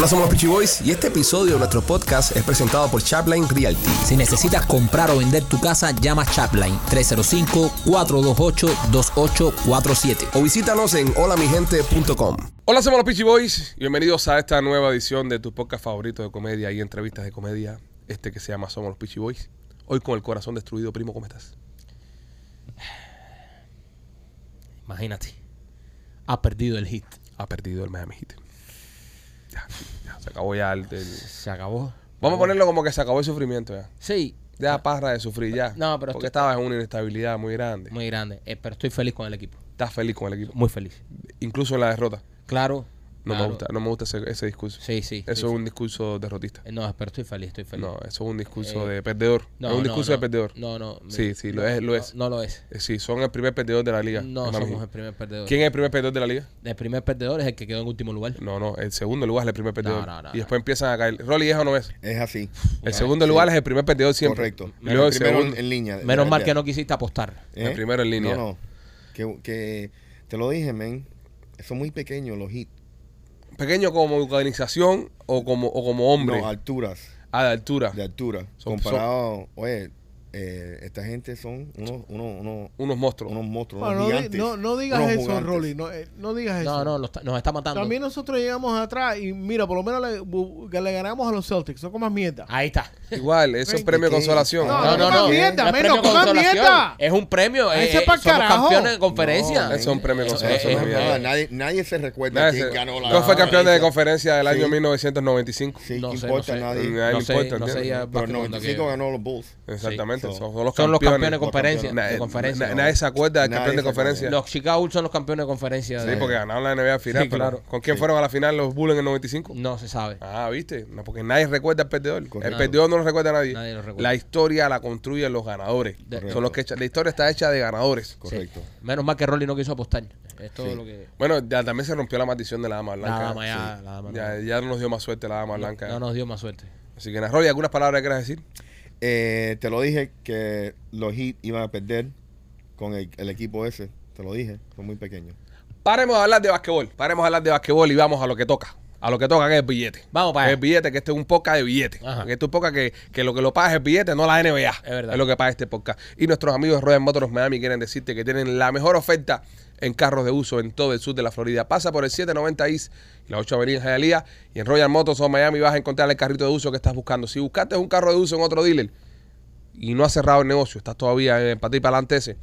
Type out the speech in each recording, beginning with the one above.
Hola, somos los Peachy Boys y este episodio de nuestro podcast es presentado por Chapline Realty. Si necesitas comprar o vender tu casa, llama Chapline 305-428-2847. O visítanos en holamigente.com. Hola, somos los Peachy Boys y bienvenidos a esta nueva edición de tu podcast favorito de comedia y entrevistas de comedia, este que se llama Somos los Peachy Boys. Hoy con el corazón destruido, primo, ¿cómo estás? Imagínate. Ha perdido el hit. Ha perdido el Miami Heat. Ya, ya, se acabó ya el, el- Se acabó. Vamos a ponerlo como que se acabó el sufrimiento ya. Sí. Ya parra de sufrir ya. No, pero Porque estabas en una inestabilidad muy grande. Muy grande. Eh, pero estoy feliz con el equipo. Estás feliz con el equipo. Muy feliz. Incluso en la derrota. Claro. No me gusta, no me gusta ese, ese discurso. Sí, sí. Eso sí, es un discurso derrotista. No, pero estoy feliz, estoy feliz. No, eso es un discurso Eh, de perdedor. No, es un no, discurso no. de perdedor. No, no. Sí, sí, lo no, es, lo no, es. No, lo es. Eh, Sí, son el primer perdedor de la liga. No somos el primer perdedor. ¿Quién es el primer perdedor de la liga? El primer perdedor es el que quedó en último lugar. No, no, el segundo lugar es el primer perdedor. no, no, y después empiezan a caer. Rolly, ¿es o no es? Es así. El segundo lugar es el primer perdedor siempre. Correcto. Y luego el primero segundo. en, en línea. Menos mal que no quisiste apostar. ¿Eh? el primero en línea. No, no. Que, que te lo dije, men. Son muy pequeños los hits. Pequeño como organización o como, o como hombre. No, alturas. ah, de altura. De altura. Son- Comparado. Oye, eh, esta gente son unos, unos, unos, Unos monstruos. unos monstruos. Bueno, unos no, gigantes. no, no digas unos eso. Rolly. No, eh, no digas eso. No, no, lo está- nos está matando. También nosotros llegamos atrás y mira, por lo menos le, le ganamos a los Celtics. No comas mierda. Ahí está. Igual, eso es premio de consolación. No, No, no, no. mierda, No es men, premio no comas consolación. mierda. Es un premio. Ese eh, es pa'l somos carajo. campeones de conferencia. No, Eso es un premio de consolación. nadie, nadie se recuerda Nadie quién se- ganó la ¿Quién fue campeón de conferencia. del año Sí. 1995? Sí, No ¿qué sé, importa? no. Nadie. No a él le sé, importa, no Pero el basquetbol, 95 que- ganó los Bulls. Exactamente. Son, son los Son los campeones. de conferencia. Nadie- de conferencia. na- nadie se acuerda del campeón de conferencia. Los Chicago Bulls son los campeones de conferencia. Sí, de- porque ganaron la NBA final. Sí, pero claro. ¿Con quién Sí. fueron a la final los Bulls en el 95? No se sabe. Ah, ¿viste? No, porque nadie recuerda al perdedor. El perdedor no lo recuerda a nadie. Nadie lo recuerda. La historia la construyen los ganadores. De- Son los que echa- la historia está hecha de ganadores. Correcto. Sí. Menos mal que Rolly no quiso apostar. Es todo Sí. lo que. Bueno, ya también se rompió la maldición de la dama blanca. La dama ya. Sí. La dama Ya, no- ya no nos dio más suerte la dama blanca. no nos dio más suerte. Así que, Rolly, ¿algunas palabras que quieras decir? Eh, te lo dije que los Heat iban a perder con el, el equipo ese. Te lo dije. Son muy pequeños. Paremos de hablar de basquetbol. Paremos de hablar de basquetbol y vamos a lo que toca. A lo que toca, que es el billete. Vamos para allá. El billete, que este es un podcast de billete. Ajá. Que este es un podcast que, que lo que lo paga es el billete, no la NBA. Es verdad. lo que paga este podcast. Y nuestros amigos de Royal Motors Miami quieren decirte que tienen la mejor oferta en carros de uso en todo el sur de la Florida. Pasa por el 790 East la 8 Avenida en y en Royal Motors of Miami vas a encontrar el carrito de uso que estás buscando. Si buscaste un carro de uso en otro dealer y no has cerrado el negocio, estás todavía en para ti para adelante ese,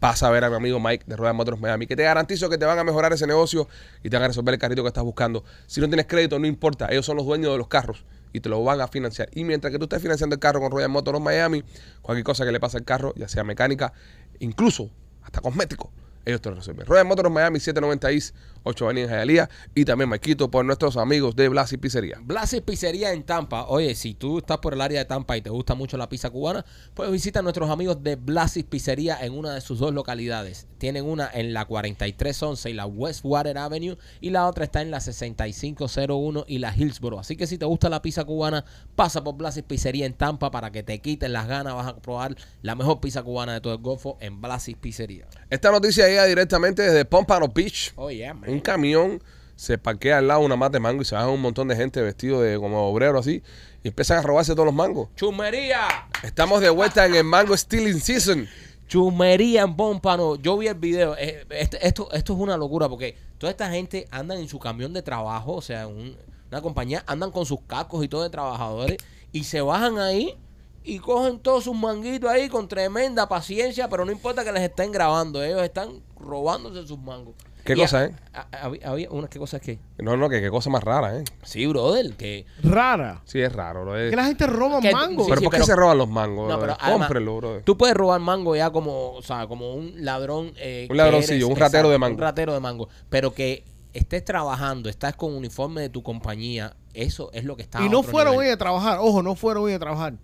pasa a ver a mi amigo Mike de Royal Motors Miami, que te garantizo que te van a mejorar ese negocio y te van a resolver el carrito que estás buscando. Si no tienes crédito, no importa, ellos son los dueños de los carros y te lo van a financiar. Y mientras que tú estés financiando el carro con Royal Motors Miami, cualquier cosa que le pase al carro, ya sea mecánica, incluso hasta cosmético, ellos te lo resuelven. Royal Motors Miami 790 East, 8 Avenida en Hialeah y también Maikito por nuestros amigos de Blasi Pizzería. Blasis Pizzería en Tampa. Oye, si tú estás por el área de Tampa y te gusta mucho la pizza cubana, pues visita a nuestros amigos de Blasis Pizzería en una de sus dos localidades. Tienen una en la 4311 y la Westwater Avenue y la otra está en la 6501 y la Hillsboro. Así que si te gusta la pizza cubana, pasa por Blasis Pizzería en Tampa para que te quiten las ganas. Vas a probar la mejor pizza cubana de todo el Golfo en Blasis Pizzería. Esta noticia llega directamente desde Pompano Beach. Oh, yeah, man. Un camión se parquea al lado una mata de mango y se bajan un montón de gente vestido de como obrero así y empiezan a robarse todos los mangos. ¡Chumería! Estamos de vuelta en el Mango Stealing Season. Chumería en Pómpano. Yo vi el video. Eh, este- esto, esto es una locura porque toda esta gente andan en su camión de trabajo, o sea, un- una compañía, andan con sus cascos y todo de trabajadores y se bajan ahí y cogen todos sus manguitos ahí con tremenda paciencia, pero no importa que les estén grabando, ellos están robándose sus mangos. ¿Qué Y cosa, eh? ha- Había, había una, ¿qué cosa es que? No, no, que qué cosa más rara, ¿eh? Sí, brother, que Rara. Sí, es raro. Bro. Que la gente roba Que- mango. sí, pero sí, ¿por qué pero- se roban los mangos? No, pero además- Cómprenlo, bro. Tú puedes robar mango ya como, o sea, como un ladrón. eh, Un que ladroncillo, un ratero de mango. Un ratero de mango. Pero que estés trabajando, estás con uniforme de tu compañía, eso es lo que está y no otro fueron nivel. hoy a trabajar. Ojo, no fueron hoy a trabajar.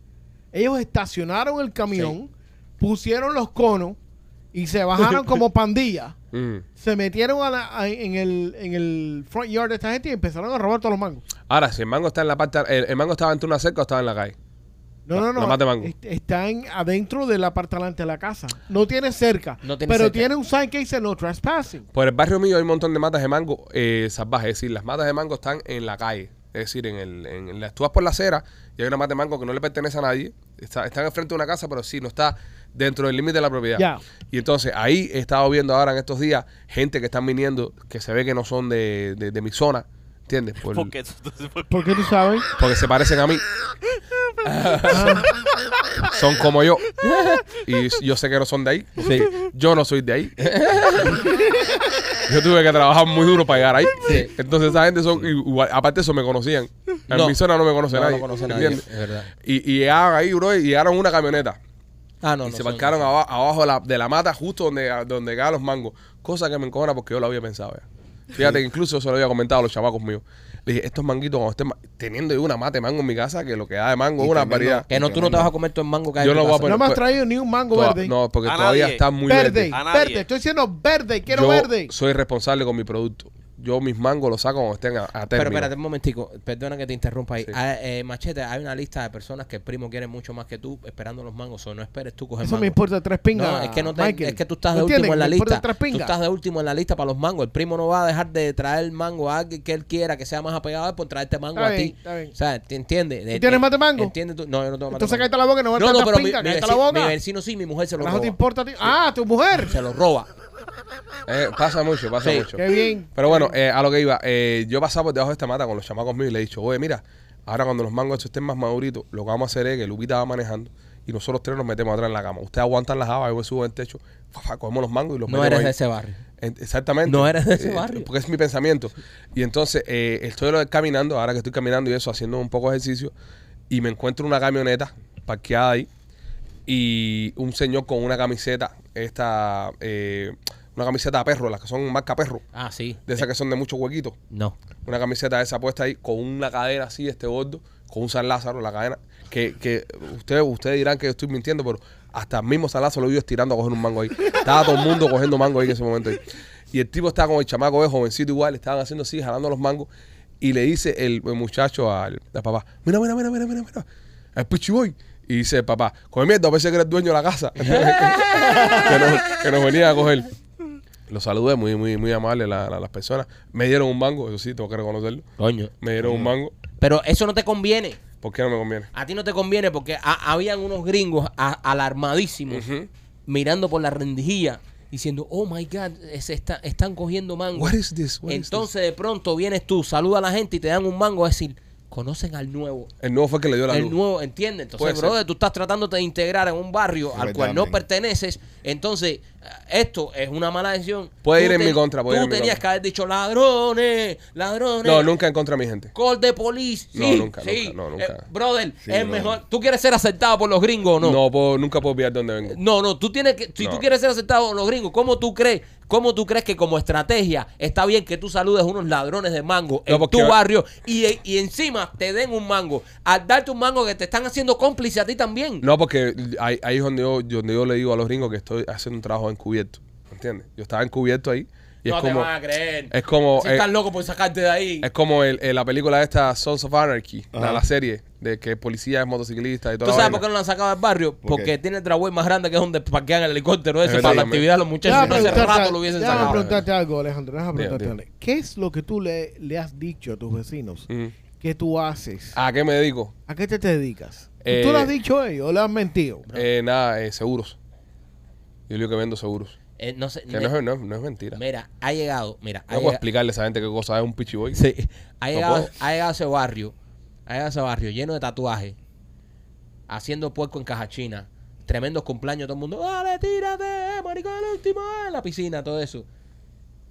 Ellos estacionaron el camión, pusieron los conos y se bajaron como pandilla. Mm. Se metieron a la- a- en, el, en el front yard de esta gente y empezaron a robar todos los mangos. Ahora, si el mango está en la parte. El, el mango estaba entre una cerca o estaba en la calle. No, no, no. la mata de mango. Est- Está en, adentro de la parte delante de la casa. No tiene cerca. No tiene pero cerca. tiene un sign que dice no trespassing. Por el barrio mío hay un montón de matas de mango eh, salvajes. Es decir, las matas de mango están en la calle. Es decir, en el, en la, tú vas por la acera y hay una mata de mango que no le pertenece a nadie. Está, están enfrente de una casa, pero sí, no está dentro del límite de la propiedad. Ya. Y entonces ahí he estado viendo ahora en estos días gente que están viniendo que se ve que no son de, de, de mi zona. ¿Entiendes? Por- Porque ¿Por qué tú sabes? porque se parecen a mí. son como yo. Y yo sé que no son de ahí. Sí. Yo no soy de ahí. yo tuve que trabajar muy duro para llegar ahí. Sí. Entonces esa gente son igual. Aparte de eso me conocían. En No. mi zona no me conoce No, nadie. no conoce nadie, ¿entiendes? es verdad. Y, y llegaron ahí, bro, y llegaron una camioneta. Ah, no, y no. se marcaron aba- abajo de la, de la mata, justo donde, donde caen los mangos. Cosa que me encojona porque yo lo había pensado ya. Fíjate que incluso se lo había comentado a los chamacos míos. Le dije, estos manguitos, cuando estén ma- teniendo yo una mata de mango en mi casa, que lo que da de mango Y es una tremendo. variedad. Que no, tú no te vas a comer todo el mango que hay Yo en no voy a casa. poner- No me has pues- traído ni un mango Toda- verde. No, porque A todavía nadie. está muy verde, verde. A nadie. verde. Estoy diciendo verde. Quiero Yo verde. soy responsable con mi producto. Yo mis mangos los saco cuando estén a, a Pero espérate un momentico, perdona que te interrumpa ahí. Sí. Ah, eh, machete, hay una lista de personas que el primo quiere mucho más que tú esperando los mangos. O no esperes tú coger Eso mango. me importa tres pingas. No, es que no te- Michael. es que tú estás ¿No de último en la Me importa lista. tres Tú pingas. estás de último en la lista para los mangos. El primo no va a dejar de traer mango a alguien que él quiera que sea más apegado a él por traerte mango Está a bien, ti. está bien. O sea, ¿te entiendes? ¿Tú tienes mate mango? ¿Entiendes tú? No, yo no tengo mate Entonces cállate la boca y no vas a No, no, pero mi, pingas. mi Cállate la boca. mi vecino sí, mi mujer se lo roba. te importa a ti? Ah, tu mujer. Se lo roba. Eh, pasa mucho, pasa Sí. mucho. Qué bien. Pero bueno, eh, a lo que iba, eh, yo pasaba por debajo de esta mata con los chamacos míos y le he dicho, oye, mira, ahora cuando los mangos estos estén más maduritos, lo que vamos a hacer es que Lupita va manejando y nosotros tres nos metemos atrás en la cama. Ustedes aguantan las habas, yo me subo en el techo, fa, fa, cogemos los mangos y los No metemos eres ahí. de ese barrio. En- Exactamente. No eres de ese Eh, barrio. Porque es mi pensamiento. Y entonces eh, estoy lo de caminando, ahora que estoy caminando y eso, haciendo un poco de ejercicio, y me encuentro una camioneta parqueada ahí y un señor con una camiseta, esta, eh, una camiseta de perro, las que son marca perro, Ah, sí. de esas que son de muchos huequitos. No. Una camiseta de esa puesta ahí con una cadena así, este gordo, con un San Lázaro, la cadena. Que, que ustedes, ustedes dirán que yo estoy mintiendo, pero hasta el mismo San Lázaro lo vi estirando a coger un mango ahí. Estaba todo el mundo cogiendo mango ahí en ese momento. ahí. Y el tipo estaba con el chamaco de jovencito igual, estaban haciendo así, jalando los mangos. Y le dice el, el muchacho al, al papá: Mira, mira, mira, mira, mira, mira. El pichiboy. Y dice papá: Come mierda, a veces que eres dueño de la casa. que, nos, que nos venía a coger. Los saludé, muy, muy, muy amable la- la- las personas. Me dieron un mango, eso sí, tengo que reconocerlo. Coño. Me dieron un mango. Pero eso no te conviene. ¿Por qué no me conviene? A ti no te conviene porque ha- habían unos gringos a- alarmadísimos mirando por la rendijilla diciendo, oh my God, se está- están cogiendo mango. What is this? What is Entonces de pronto vienes tú, saluda a la gente y te dan un mango a decir, conocen al nuevo. El nuevo fue el que le dio la El luz. nuevo, ¿entiendes? Entonces, Puede ser. brother, tú estás tratando de integrar en un barrio al cual no perteneces. Entonces, eh, esto es una mala decisión. Puede Tú ir en mi contra, puede Tú ir en mi tenías contra. que haber dicho ladrones, ladrones. No, nunca en contra de mi gente. Call de police. No, nunca, sí. nunca, no, nunca. Eh, brother, Sí, es brother. mejor. ¿Tú quieres ser aceptado por los gringos o no? No, puedo, nunca puedo olvidar de dónde vengo. No, no, tú tienes que, si No. tú quieres ser aceptado por los gringos, ¿cómo tú crees? ¿Cómo tú crees que como estrategia está bien que tú saludes a unos ladrones de mango en tu barrio y, y encima te den un mango? Al darte un mango que te están haciendo cómplice a ti también. No, porque ahí, ahí es donde yo, donde yo le digo a los gringos que estoy haciendo un trabajo encubierto. ¿Entiendes? Yo estaba encubierto ahí. Y no es te como, van a creer. es como, Si eh, están locos por sacarte de ahí. es como el, el- la película esta Sons of Anarchy, la, la serie de que policía es motociclista y ¿Tú todo. sabes por qué no lo han sacado del barrio? ¿Por Porque qué? tiene el dragway más grande que es donde parquean el helicóptero Es ese para la actividad de los muchachos. Hace rato lo hubiesen sacado. preguntarte algo, Alejandro. Déjame preguntarte. ¿Qué es lo que tú le, le has dicho a tus vecinos Mm. que tú haces? ¿A qué me dedico? ¿A qué te, te dedicas? Eh, ¿Tú lo has dicho a ellos o le has mentido? Eh, nada, eh, seguros. Yo digo que vendo seguros. Eh, no sé, Que no es, no es- no es mentira. Mira, ha llegado, mira, ha No puedo explicarle a esa gente qué cosa es un pichiboy. Sí. Ha llegado, ha llegado a ese barrio, ha llegado a ese barrio lleno de tatuajes, haciendo puerco en caja china, tremendos cumpleaños, todo el mundo, dale, tírate, maricón, el último, eh", en la piscina, todo eso.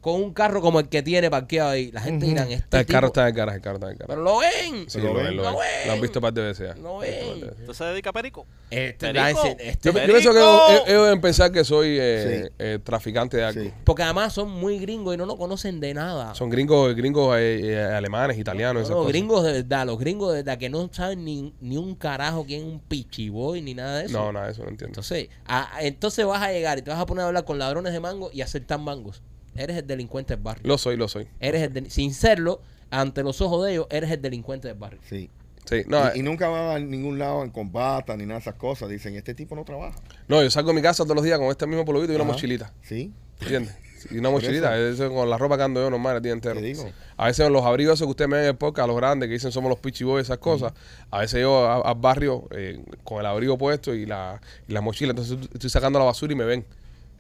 Con un carro como el que tiene parqueado ahí. La gente Ujú. dirán, este el carro tipo- está en el garaje, el carro está en el garaje. Pero lo ven. Sí, Lo lo ven, lo lo ven. Lo han visto un par de veces ya. Lo Lo de ven. Entonces se dedica a Perico. Este, Perico. ese- este- Yo, yo ¡Perico! pienso que ellos, ellos deben pensar que soy eh, Sí. eh, traficante de algo. Sí. porque además son muy gringos y no nos conocen de nada. Son gringos, gringos eh, eh, alemanes, italianos, esas los cosas. gringos de verdad, los gringos de verdad que no saben ni, ni un carajo quién es un pichiboy ni nada de eso. No, nada, de eso no entiendo. Entonces, a- entonces vas a llegar y te vas a poner a hablar con ladrones de mango y aceptar mangos. Eres el delincuente del barrio. Lo soy, lo soy. Eres el del- sin serlo, ante los ojos de ellos, eres el delincuente del barrio. Sí. Sí, no, y, y nunca van a ningún lado en combata ni nada de esas cosas. Dicen, este tipo no trabaja. no, yo salgo de mi casa todos los días con este mismo polovito y una Ajá. mochilita. Sí. ¿Entiendes? Y una mochilita, eso con la ropa que ando yo normal el día entero. Te digo. Sí. A veces los abrigos esos que ustedes me ven en el podcast, los grandes que dicen somos los Pichi Boys, esas cosas, a veces yo a- al barrio eh, con el abrigo puesto y la, y la mochila, entonces estoy sacando la basura y me ven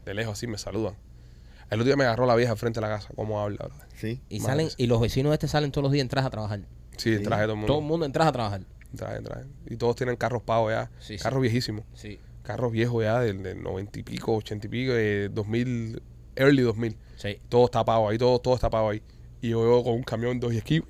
de lejos así, me saludan. El otro día me agarró la vieja frente a la casa, cómo habla. ¿verdad? Sí. Y Madre salen, y los vecinos de este salen todos los días entras a trabajar. Sí, Sí. traje todo el mundo. Todo el mundo entras a trabajar. Traje, traje. Y todos tienen carros pagos ya, Sí, sí. carros viejísimos. Sí, Carros viejos ya del, del 90 y pico, 80 y pico, de 2000, early 2000. sí. Todo está pago ahí, todo, todo está pago ahí. Y yo veo con un camión, dos y esquí.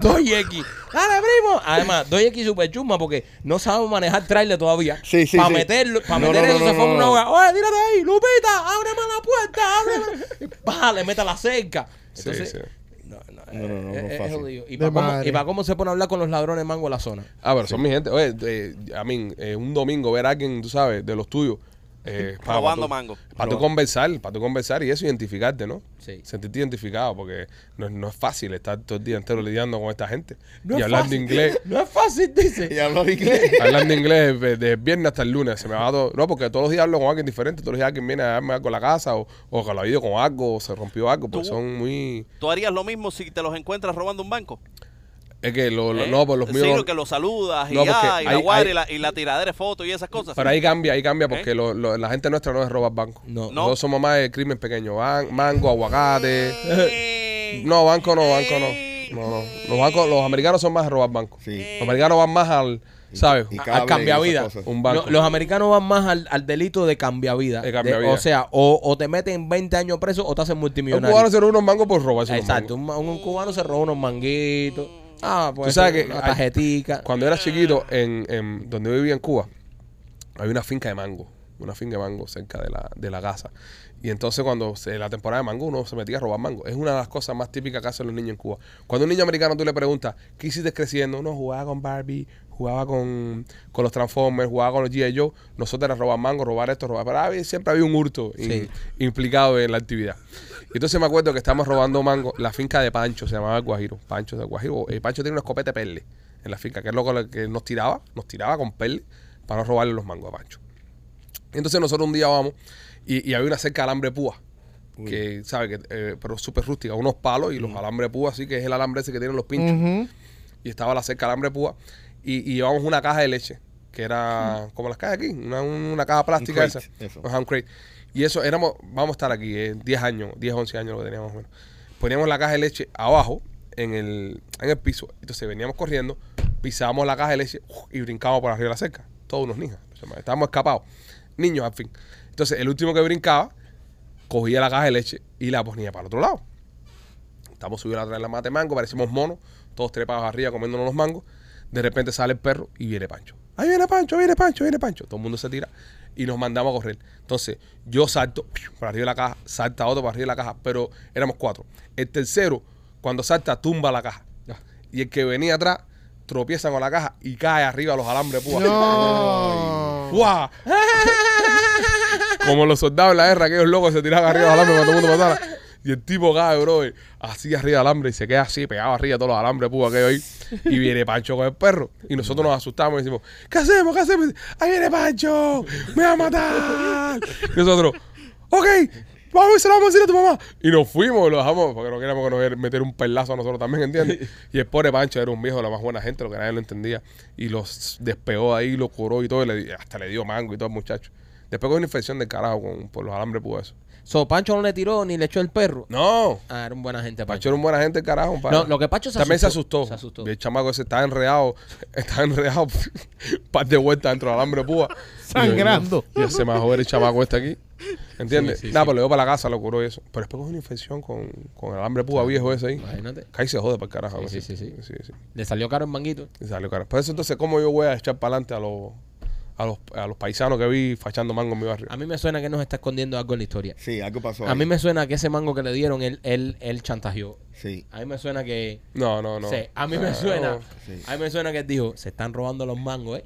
Dos X. Dale, primo. Además, dos X super chuma porque no sabemos manejar trailer todavía. Sí, sí, Para sí. meterlo, para No, meter no, eso no, se no, forma no, una no. hoga. Oye, tírate ahí, Lupita, ábreme la puerta, ábreme. Baja, le mete la cerca. Sí, Entonces, sí. No, no, No, no, no, es- no es es fácil. jodido. ¿Y De para cómo, y para cómo se pone a hablar con los ladrones de mango en la zona? Ah, pero son mi gente. Oye, eh, a mí, eh, un domingo ver a alguien, tú sabes, de los tuyos. Eh, para Robando tú- mango. Para tú conversar, para tú conversar y eso identificarte, ¿no? Sí. Sentirte identificado, porque no, es- no es fácil estar todo el día entero lidiando con esta gente. No y es hablando fácil. inglés. No es fácil, dice. Y hablo inglés. hablando inglés de- desde el viernes hasta el lunes. Se me va todo. No, porque todos los días hablo con alguien diferente. Todos los días alguien viene a darme algo a la casa o, o que lo ha ido con algo o se rompió algo. Pues Tú- son muy. ¿Tú harías lo mismo si te los encuentras robando un banco? Es que lo, lo- ¿Eh? no, pues los Sí, míos. lo que los saludas y No, porque ya, y la hay- guardia hay- y, la, y la tiradera de fotos y esas cosas. Pero ahí cambia, ahí cambia porque ¿Eh? lo- lo- la gente nuestra no es robar banco. No. No. Nosotros somos más de crimen pequeño. Ban- mango, aguacate. Eh, No, banco no, banco no. No, no. Los bancos, los americanos son más de robar banco. Sí. Los americanos van más al, ¿sabes? Y A- cable al cambiavida. y esas cosas. Un banco. Lo- los americanos van más al, al delito de cambiavida. De cambiavida. o sea, o, o te meten 20 años preso o te hacen un multimillonario. cubano se roba unos mangos por unos Exacto, mangos. un, un cubano se robó unos manguitos. Ah, pues Tú sabes que hay- tarjetica. Cuando era chiquito, en, en donde yo vivía en Cuba, había una finca de mango. Una finca de mango cerca de la, de la casa. Y entonces cuando se, la temporada de mango uno se metía a robar mango. Es una de las cosas más típicas que hacen los niños en Cuba. Cuando un niño americano tú le preguntas, ¿qué hiciste creciendo? Uno jugaba con Barbie, jugaba con, con los Transformers, jugaba con los G.I. Joe. Nosotros era robar mango, robar esto, robar... Pero siempre había un hurto in- Sí. implicado en la actividad. Y entonces me acuerdo que estábamos robando mango. La finca de Pancho se llamaba el Guajiro. Pancho de Guajiro. Eh, Pancho tiene una escopeta de perle en la finca, que es lo que- nos tiraba, nos tiraba con perle para no robarle los mangos a Pancho. Y entonces nosotros un día vamos y, y había una cerca de alambre púa. Que, ¿sabe? Que, eh, pero súper rústica, unos palos y los alambres púa, así que es el alambre ese que tienen los pinchos. Y estaba la cerca de alambre púa. Y, y llevamos una caja de leche, que era como las cajas aquí, una, una caja plástica crate, esa. eso. Ajá, un crate. Y eso éramos, vamos a estar aquí, eh, 10 años, 10, 11 años lo que teníamos menos. Poníamos la caja de leche abajo, en el, en el piso. Entonces veníamos corriendo, pisábamos la caja de leche y brincábamos por arriba de la cerca. Todos unos niños. Estábamos escapados. Niños, al fin. Entonces el último que brincaba, cogía la caja de leche y la ponía para el otro lado. Estamos subiendo atrás de la mate mango, parecimos monos, todos trepados arriba comiéndonos los mangos. De repente sale el perro y viene Pancho. Ahí viene Pancho, viene Pancho, viene Pancho. Todo el mundo se tira y nos mandamos a correr. Entonces, yo salto para arriba de la caja, salta otro para arriba de la caja, pero éramos cuatro. El tercero, cuando salta, tumba la caja. Y el que venía atrás, tropieza con la caja y cae arriba a los alambres púa. No. ¡Guau! Como los soldados en la guerra, aquellos locos se tiraban arriba del alambre para todo el mundo pasara. Y el tipo cae, bro, así arriba del alambre y se queda así, pegado arriba de todos los alambres púa aquello ahí. Y viene Pancho con el perro. Y nosotros nos asustamos y decimos, ¿qué hacemos? ¿Qué hacemos? ¡Ahí viene Pancho! ¡Me va a matar! Y nosotros, ok, vamos y se lo vamos a decir a tu mamá. Y nos fuimos, lo dejamos, porque no queríamos que nos meter un perlazo a nosotros también, ¿entiendes? Y el pobre Pancho era un viejo de la más buena gente, lo que nadie lo entendía. Y los despegó ahí, lo curó y todo, y le hasta le dio mango y todo al muchacho. Después con una infección del carajo con, por los alambres púa eso. So, Pancho no le tiró ni le echó el perro. No, Ah, era un buena gente, Pancho Pancho. era un buena gente carajo, compadre. No, lo que Pancho se También se asustó. Se asustó. Y el chamaco ese estaba enredado, estaba enredado par de vueltas dentro del alambre púa. Sangrando. Y ese más joven el chamaco este aquí. ¿Entiendes? Sí, sí, Nada, sí. pues lo dio para la casa, lo curó y eso. Pero después cogió una infección con, con el alambre púa viejo ese ahí. Imagínate. Ahí se jode para el carajo. Sí, sí, sí, sí, sí. Le salió caro el manguito. Y salió caro. Por eso entonces, ¿cómo yo voy a echar para adelante a los, a los, a los paisanos que vi fachando mango en mi barrio? A mí me suena que nos está escondiendo algo en la historia. Sí, algo pasó. A ahí. mí me suena que ese mango que le dieron, él, él, él chantajeó. Sí. A mí me suena que... No, no, no. A mí me suena... no. Sí. A mí me suena que él dijo, se están robando los mangos, ¿eh?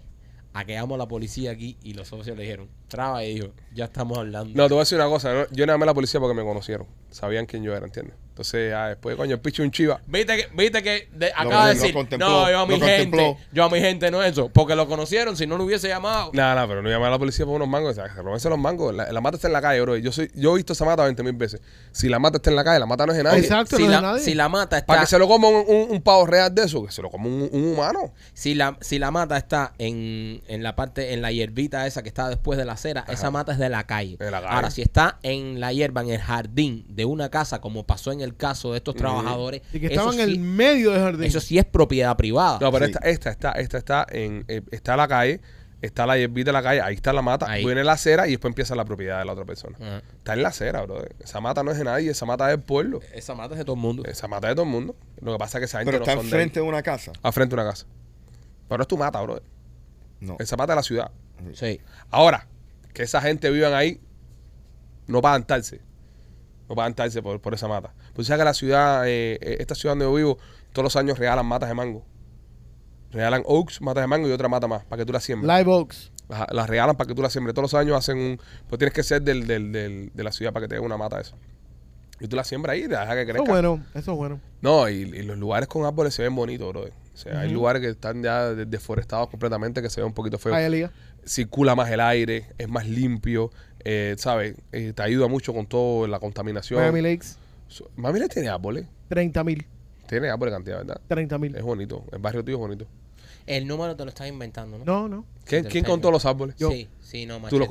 A que llamo a la policía aquí y los socios le dijeron, traba y dijo, ya estamos hablando. No, te voy a decir una cosa. ¿no? Yo no llamé a la policía porque me conocieron. Sabían quién yo era, ¿entiendes? Entonces, ya después, coño, el picho un chiva. Viste que, viste que de- Lo- acaba de decir, no, yo a mi gente, contempló. yo a mi gente no eso, porque lo conocieron, si no lo hubiese llamado. Nada, nada, pero no llamar a la policía por unos mangos. O sea, los mangos. La, la mata está en la calle, bro. Yo, soy, yo he visto esa mata 20 mil veces. Si la mata está en la calle, la mata no es de nadie. Exacto, si, no es de nadie. si la mata está, Para que se lo coma un, un- un pavo real de eso, que se lo coma un, un humano. si la, si la mata está en, en la parte, en la hierbita esa que está después de la acera, esa mata es de la calle. De la calle. Ahora, si está en la hierba, en el jardín de una casa, como pasó en el caso de estos trabajadores, Y que estaban en el medio del jardín. Eso sí es propiedad privada. No, pero Sí. esta, esta está, esta está en, eh, está en la calle, está la hierbita en la calle, ahí está la mata, Ahí. viene la acera y después empieza la propiedad de la otra persona. Ajá. Está en la acera, bro. Esa mata no es de nadie, esa mata es del pueblo. Esa mata es de todo el mundo. Esa mata es de todo el mundo. Lo que pasa es que esa gente Pero no está son de ahí. enfrente de una casa. A frente de una casa. Pero es tu mata, bro. No. Esa mata de la ciudad. Sí. Ahora, que esa gente vivan ahí, no pagan taxes. No pagan taxes por, por esa mata. Pues sabes que la ciudad, eh, eh, esta ciudad donde yo vivo, todos los años regalan matas de mango. Regalan oaks, matas de mango y otra mata más, para que tú la siembres. Live Oaks. Las, las regalan para que tú la siembres. Todos los años hacen un... Pues tienes que ser del, del, del- de la ciudad para que te den una mata de esa. Y tú la siembras ahí y te dejas que Eso crezca. es bueno, eso es bueno. No, y, y los lugares con árboles se ven bonitos, bro. O sea, hay lugares que están ya de- deforestados completamente que se ven un poquito feos. Circula más el aire, es más limpio, eh, ¿sabes? Eh, te ayuda mucho con toda la contaminación. Miami Lakes, So- Miami Lakes tiene árboles. 30 mil. Tiene árboles cantidad, ¿verdad? 30 mil. Es bonito. El barrio tuyo es bonito. El número te lo estás inventando, ¿no? No, no. ¿Quién, quién contó los árboles? Sí, sí, no, machete. Tú lo no.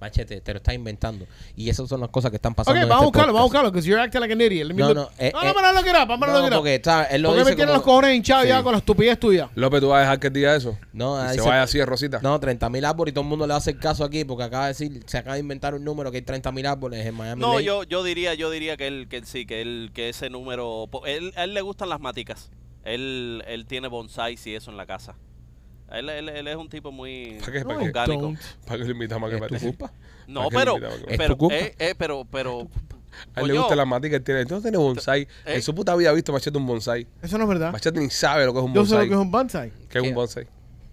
Machete, te lo estás inventando. Y esas son las cosas que están Ok, pasando. en vamos a este buscarlo, vamos a buscarlo, because you're acting like an idiot. Let me No, look- no, eh, no, eh, no, lo que era, para lo que No, era. porque ¿sabes? él lo ¿Por qué dice me tienen como- los cojones hinchados ya con la estupidez tuya? López, ¿tú vas a dejar que él diga eso? No, Y se se- vaya así de rosita. No, 30 mil árboles y todo el mundo le va a hacer caso aquí porque acaba de decir, se acaba de inventar un número que hay 30 mil árboles en Miami. No, Lake. yo, yo diría, yo diría que él, que él sí, que él, que ese número, él, a él le gustan las maticas. Él, él tiene bonsais y eso en la casa. Él, él, él es un tipo muy ¿Para qué? ¿Para qué? orgánico. don't. ¿Para qué lo invitamos a que ¿Es tu participe? culpa? No, ¿Para qué pero, pero, tu culpa. eh, eh, pero, pero, A él le gusta la matica, él tiene. Tú no tienes bonsai. ¿Eh? En su puta vida ha visto Machete un bonsai. Eso no es verdad. Machete ni sabe lo que es un Yo sé lo bonsai. que es un bonsai. ¿Qué es un bonsai?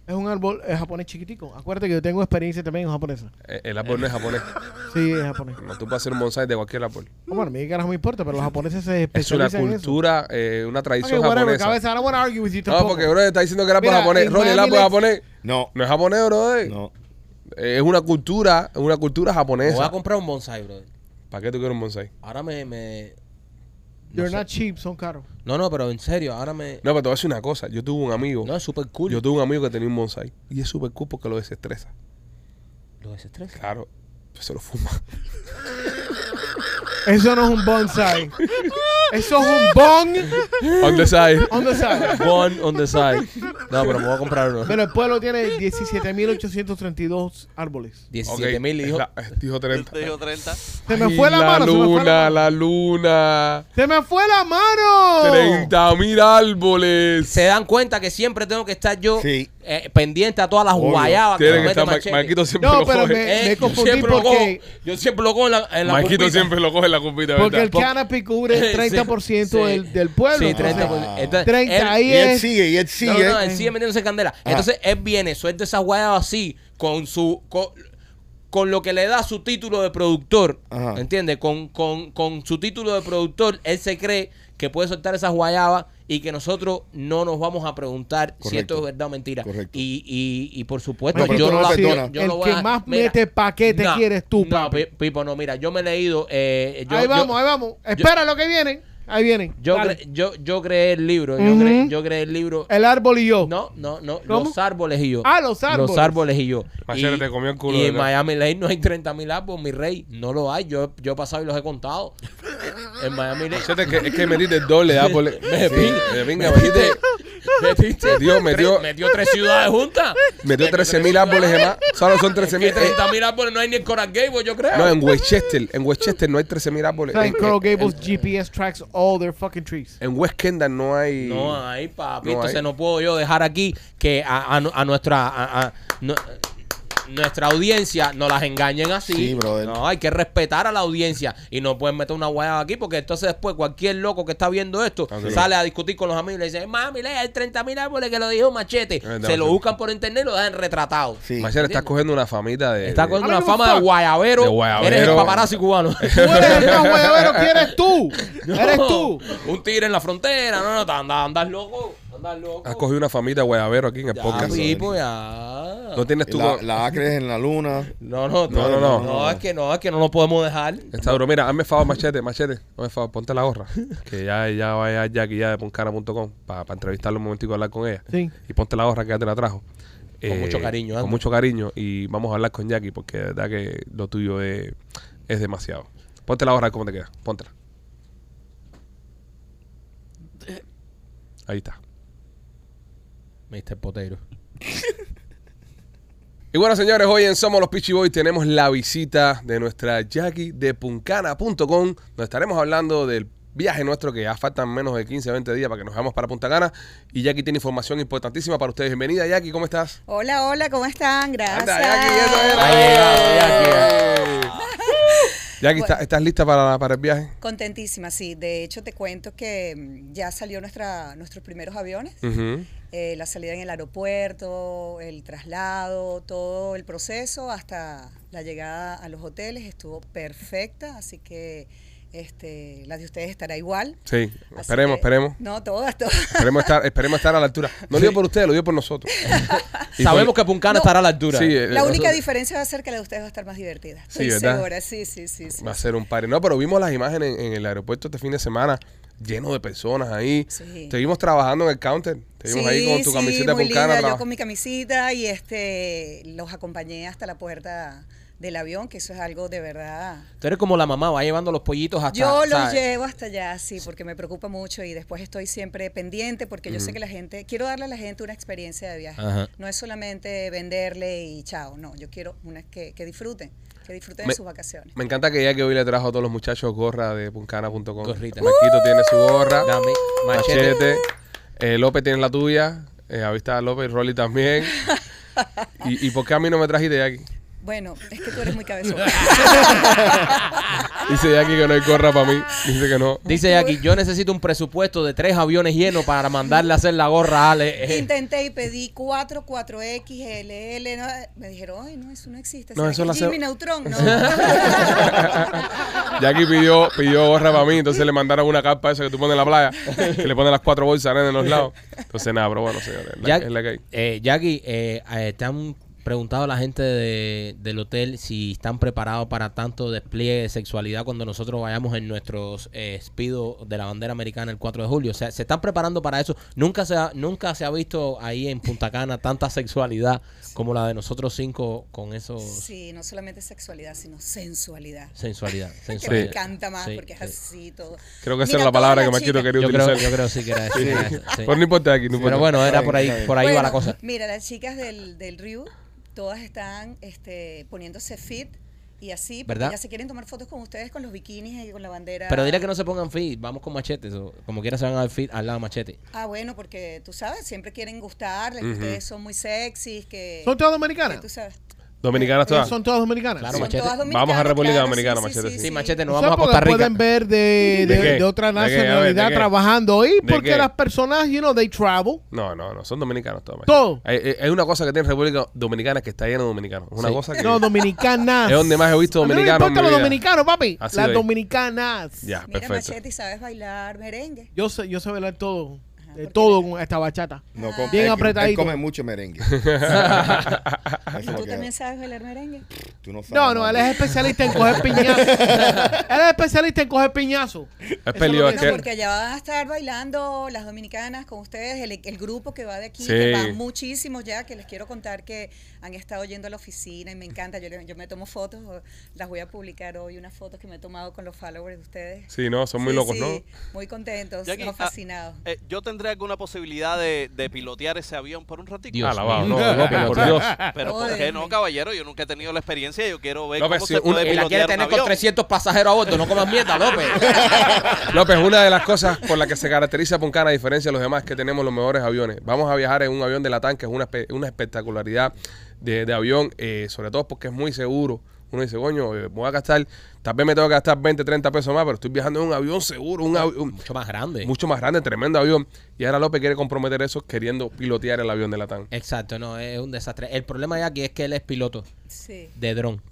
Es un árbol eh, japonés chiquitico. Acuérdate que yo tengo experiencia también en japonesa. Eh, El árbol no es japonés. Sí, es japonés. No, tú puedes hacer un bonsai de cualquier árbol. Oh, bueno, a mí carajo me importa, pero los japoneses se Es una especializan en eso. cultura, eh, una tradición whatever, japonesa. cabeza, I don't argue with you No, porque bro está diciendo que era por japonés. Ronnie, el árbol Lakes- japonés. No, No es japonés, bro. no. Es una cultura, es una cultura Me voy a japonesa. comprar un bonsai, brother. ¿Para qué tú quieres un bonsai? Ahora me... me no, They're sé. not cheap, son caros. no, no, pero en serio, ahora me... No, pero te voy a decir una cosa. Yo tuve un amigo. No, es súper cool. Yo tuve un amigo que tenía un bonsai. Y es súper cool porque lo desestresa. Lo desestresa. Claro. Pues se lo fuma. Eso no es un bonsai. Eso es un bong On the side. on the side. One on the side. No, pero me voy a comprar uno. Pero el pueblo tiene 17.832 árboles. 17 mil Ok, dijo. la- dijo 30. te dijo 30. Se me fue la, mano, se me fue luna, la mano. la luna. Se me fue la mano. 30 mil árboles. Se dan cuenta que siempre tengo que estar yo Sí. eh, pendiente a todas las Obvio. guayabas Tiene me que mete estar Ma-. Marquito siempre No, lo pero coge. me- Eh, yo confundí siempre lo porque- cojo. Yo siempre lo cojo en la, en la Marquito siempre lo coge en la cupita, Porque ¿verdad? el canopy cubre el 30% Sí. del, del pueblo. Sí, Entonces, 30%. Ah. Entonces, 30 él- ahí Y él es. sigue, y él No, sigue. no, él sigue metiéndose candela. Entonces él viene, suelta esa guayaba así, con su. Con, con lo que le da su título de productor. ¿Entiendes? Con, con, con su título de productor, él se cree que puede soltar esas guayabas y que nosotros no nos vamos a preguntar si Correcto. esto es verdad o mentira. Correcto. Y, y, y por supuesto, No, yo no no la- perdonas. yo el no voy que a- más mira, mete paquete no, quieres tú, no, papi. Pi- Pipo, no, mira, yo me he leído. eh, yo, ahí yo- vamos, ahí vamos. Espera lo que vienen. Ahí vienen. Yo, Dale. cre- yo, yo creé el libro. Yo, Ujú. creé, yo creé el libro. El árbol y yo. No, no, no. ¿Cómo? Los árboles y yo. Ah, los árboles. Los árboles y yo. Machete y, te comió el culo, Y en ¿verdad? Miami Lake no hay 30 mil árboles, mi rey. No lo hay. Yo, yo he pasado y los he contado. en Miami Lake. Machete, es que, es que metiste el doble de árboles. Me Sí, pinga. me pinga, metiste, Metiste Metió- metió- tres, metió tres ciudades juntas. metió 13 mil árboles de más. Solo son 13 mil. 30 mil árboles no hay ni en Coral Gable, yo creo. No, en Westchester. En Westchester no hay 13 mil árboles. En, Coral Gables GPS tracks all their fucking trees. en West Kendall no hay. No hay, papi. No hay. Entonces no puedo yo dejar aquí que a, a, a nuestra. a- a- no- nuestra audiencia no las engañen así. Sí, brother. No, hay que respetar a la audiencia y no pueden meter una guayaba aquí porque entonces después cualquier loco que está viendo esto Ah, sale a discutir con los amigos y le dice, mami, lea el 30 mil árboles que lo dijo Machete. Se lo buscan por internet y lo dejan retratado. Sí. Machete, estás cogiendo una famita de. Está de- con I una fama de guayabero. De guayabero. Eres el paparazzi cubano. Tú eres el más guayabero que eres tú. Eres tú. Un tigre en la frontera. No, no, andas, andas loco. Loco. Has cogido una famita guayabero aquí en el Ya, podcast. Pipo, ya. No tienes tu. La, la acres en la luna. No, no, No, no, no. No, es que no, es que no lo podemos dejar. Está duro. Mira, hazme favor, machete, machete. Hazme favor, ponte la gorra. Que ya, ya vaya Jackie ya de puncana.com para entrevistarle un momentico y hablar con ella. Sí. Y ponte la gorra que ya te la trajo. Eh, Con mucho cariño, Con mucho cariño. Y vamos a hablar con Jackie porque de verdad que lo tuyo es, es demasiado. Ponte la gorra, ¿cómo te queda? Póntela. Ahí está. Mr. Potero. Y bueno, señores, hoy en Somos los Peachy Boys tenemos la visita de nuestra Jackie de puncana.com, donde estaremos hablando del viaje nuestro, que ya faltan menos de 15, 20 días para que nos vayamos para Punta Cana. Y Jackie tiene información importantísima para ustedes. Bienvenida, Jackie, ¿cómo estás? Hola, hola, ¿cómo están? Gracias. Anda, Jackie, eso era. Jackie, ¿estás, estás lista para, para el viaje? Contentísima, sí. De hecho, te cuento que mm, ya salió nuestra, nuestros primeros aviones. Eh, la salida en el aeropuerto, el traslado, todo el proceso hasta la llegada a los hoteles estuvo perfecta, así que este, la de ustedes estará igual. Sí, Así esperemos, que- esperemos. No, todas, todas. Esperemos estar, esperemos estar a la altura. No lo digo por ustedes, lo digo por nosotros. Y Sabemos por- que Puncana No. estará a la altura. Sí, eh, La única nosotros- diferencia va a ser que la de ustedes va a estar más divertida. Sí, Estoy ¿verdad? segura, sí, sí, sí. sí. Va a ser un party. No, pero vimos las imágenes en, en el aeropuerto este fin de semana, lleno de personas ahí. Sí. Te vimos trabajando en el counter. Te vimos ahí con tu sí, camiseta muy puncana. linda, Yo con mi camisita y este los acompañé hasta la puerta del avión, que eso es algo de verdad. Tú eres como la mamá, va llevando los pollitos hasta. Yo los ¿sabes? llevo hasta allá, sí, porque me preocupa mucho y después estoy siempre pendiente porque yo sé que la gente, quiero darle a la gente una experiencia de viaje. No es solamente venderle y chao, no, yo quiero una que, que disfruten, que disfruten Me- de sus vacaciones. Me encanta que ya que hoy le trajo a todos los muchachos gorra de puncana.com. Gorrita. Marquito tiene su gorra. Dame, machete. Machete. Eh, López tiene la tuya. Eh, avista a López, Rolly también. ¿Y, ¿Y por qué a mí no me trajiste Jackie? Bueno, es que tú eres muy cabezón. Dice Jackie que no hay gorra para mí. Dice que no. Dice Jackie, yo necesito un presupuesto de tres aviones llenos para mandarle a hacer la gorra a Ale. Eh, Intenté y pedí 4, 4X, LL, no, me dijeron, ay, no, eso no existe. No, ¿Será eso es hace- Jimmy Neutron, no. Jackie pidió, pidió gorra para mí, entonces le mandaron una carpa esa que tú pones en la playa, que le ponen las cuatro bolsas en los lados. Entonces, nada, pero bueno, señores, es la, Jack- es la que hay. eh, Jackie, eh, eh, te han preguntado a la gente de- del hotel si están preparados para tanto despliegue de sexualidad cuando nosotros vayamos en nuestros eh, de la bandera americana el 4 de julio. O sea, se están preparando para eso. Nunca se ha, nunca se ha visto ahí en Punta Cana tanta sexualidad como la de nosotros cinco con esos Sí, no solamente sexualidad, sino sensualidad. sensualidad. Que me encanta más Sí, porque es sí. así todo. Creo que esa Mira, era la palabra que chicas- quería Yo creo, utilizar. yo creo sí que era eso. Pero no importa Jackie, no importa. Pero bueno, era por ahí, por ahí va la cosa. Mira, las chicas del, del Ryu, todas están este, poniéndose fit y así, porque ¿Verdad? ya se quieren tomar fotos con ustedes con los bikinis y con la bandera. Pero dile que no se pongan fit, vamos con machete. so, como quiera se van al fit al lado de machete. Ah, bueno, porque tú sabes, siempre quieren gustarles, que ustedes son muy sexys, que... ¿Son todas que dominicanas? tú sabes. Dominicanas todas. son todas dominicanas. Claro, Son Machete. todas Vamos a dominicanas, República claro, Dominicana, sí, Machete, sí. Sí, machete, no O vamos a Costa Rica. pueden ver de, ¿De de, qué? de otra ¿De qué? A ver, nacionalidad ¿de qué? trabajando ahí ¿De porque qué? las personas, you know, they travel. No, no, no, son dominicanos todas. Todo. Hay, hay- hay una cosa que tiene República Dominicana que está llena de dominicanos. Una Sí. cosa que... No, dominicanas. Es donde más he visto A mí no me dominicanos en importan mi los vida. dominicanos, papi. Así las dominicanas. Ya, Mira, perfecto. Machete, ¿y sabes bailar merengue? Yo sé, yo sé bailar todo. De todo con esta bachata. No, com- Bien él- apretadito. Él come mucho merengue. Es ¿Tú también sabes bailar merengue? tú no sabes. No, no, él es especialista en coger piñazos. él es especialista en coger piñazos. Es peligroso. No, porque allá van a estar bailando las dominicanas con ustedes, el, el grupo que va de aquí, Sí. que van muchísimos ya, que les quiero contar que han estado yendo a la oficina y me encanta. Yo, yo me tomo fotos, las voy a publicar hoy, unas fotos que me he tomado con los followers de ustedes. Sí, no, son muy Sí, locos, sí, ¿no? Muy contentos, Jackie, no, ah, fascinados. Eh, yo tendré alguna posibilidad de, de pilotear ese avión por un ratito. Dios Alabado, mío. no, López, por Dios. Pero ¿por qué no, caballero? Yo nunca he tenido la experiencia. Yo quiero ver López, cómo si se un- puede Y la quiere pilotear un tener con avión. 300 pasajeros a bordo, no comas mierda, López. López, una de las cosas por las que se caracteriza Puncana, a diferencia de los demás, es que tenemos los mejores aviones. Vamos a viajar en un avión de Latam, que es una, una espectacularidad. de, de avión, eh, sobre todo porque es muy seguro. Uno dice, coño, eh, voy a gastar, tal vez me tengo que gastar 20, 30 pesos más, pero estoy viajando en un avión seguro, un avión Mucho más grande. mucho más grande, tremendo avión. Y ahora López quiere comprometer eso queriendo pilotear el avión de la TAN. Exacto, no, es un desastre. El problema ya aquí es que él es piloto Sí. de dron.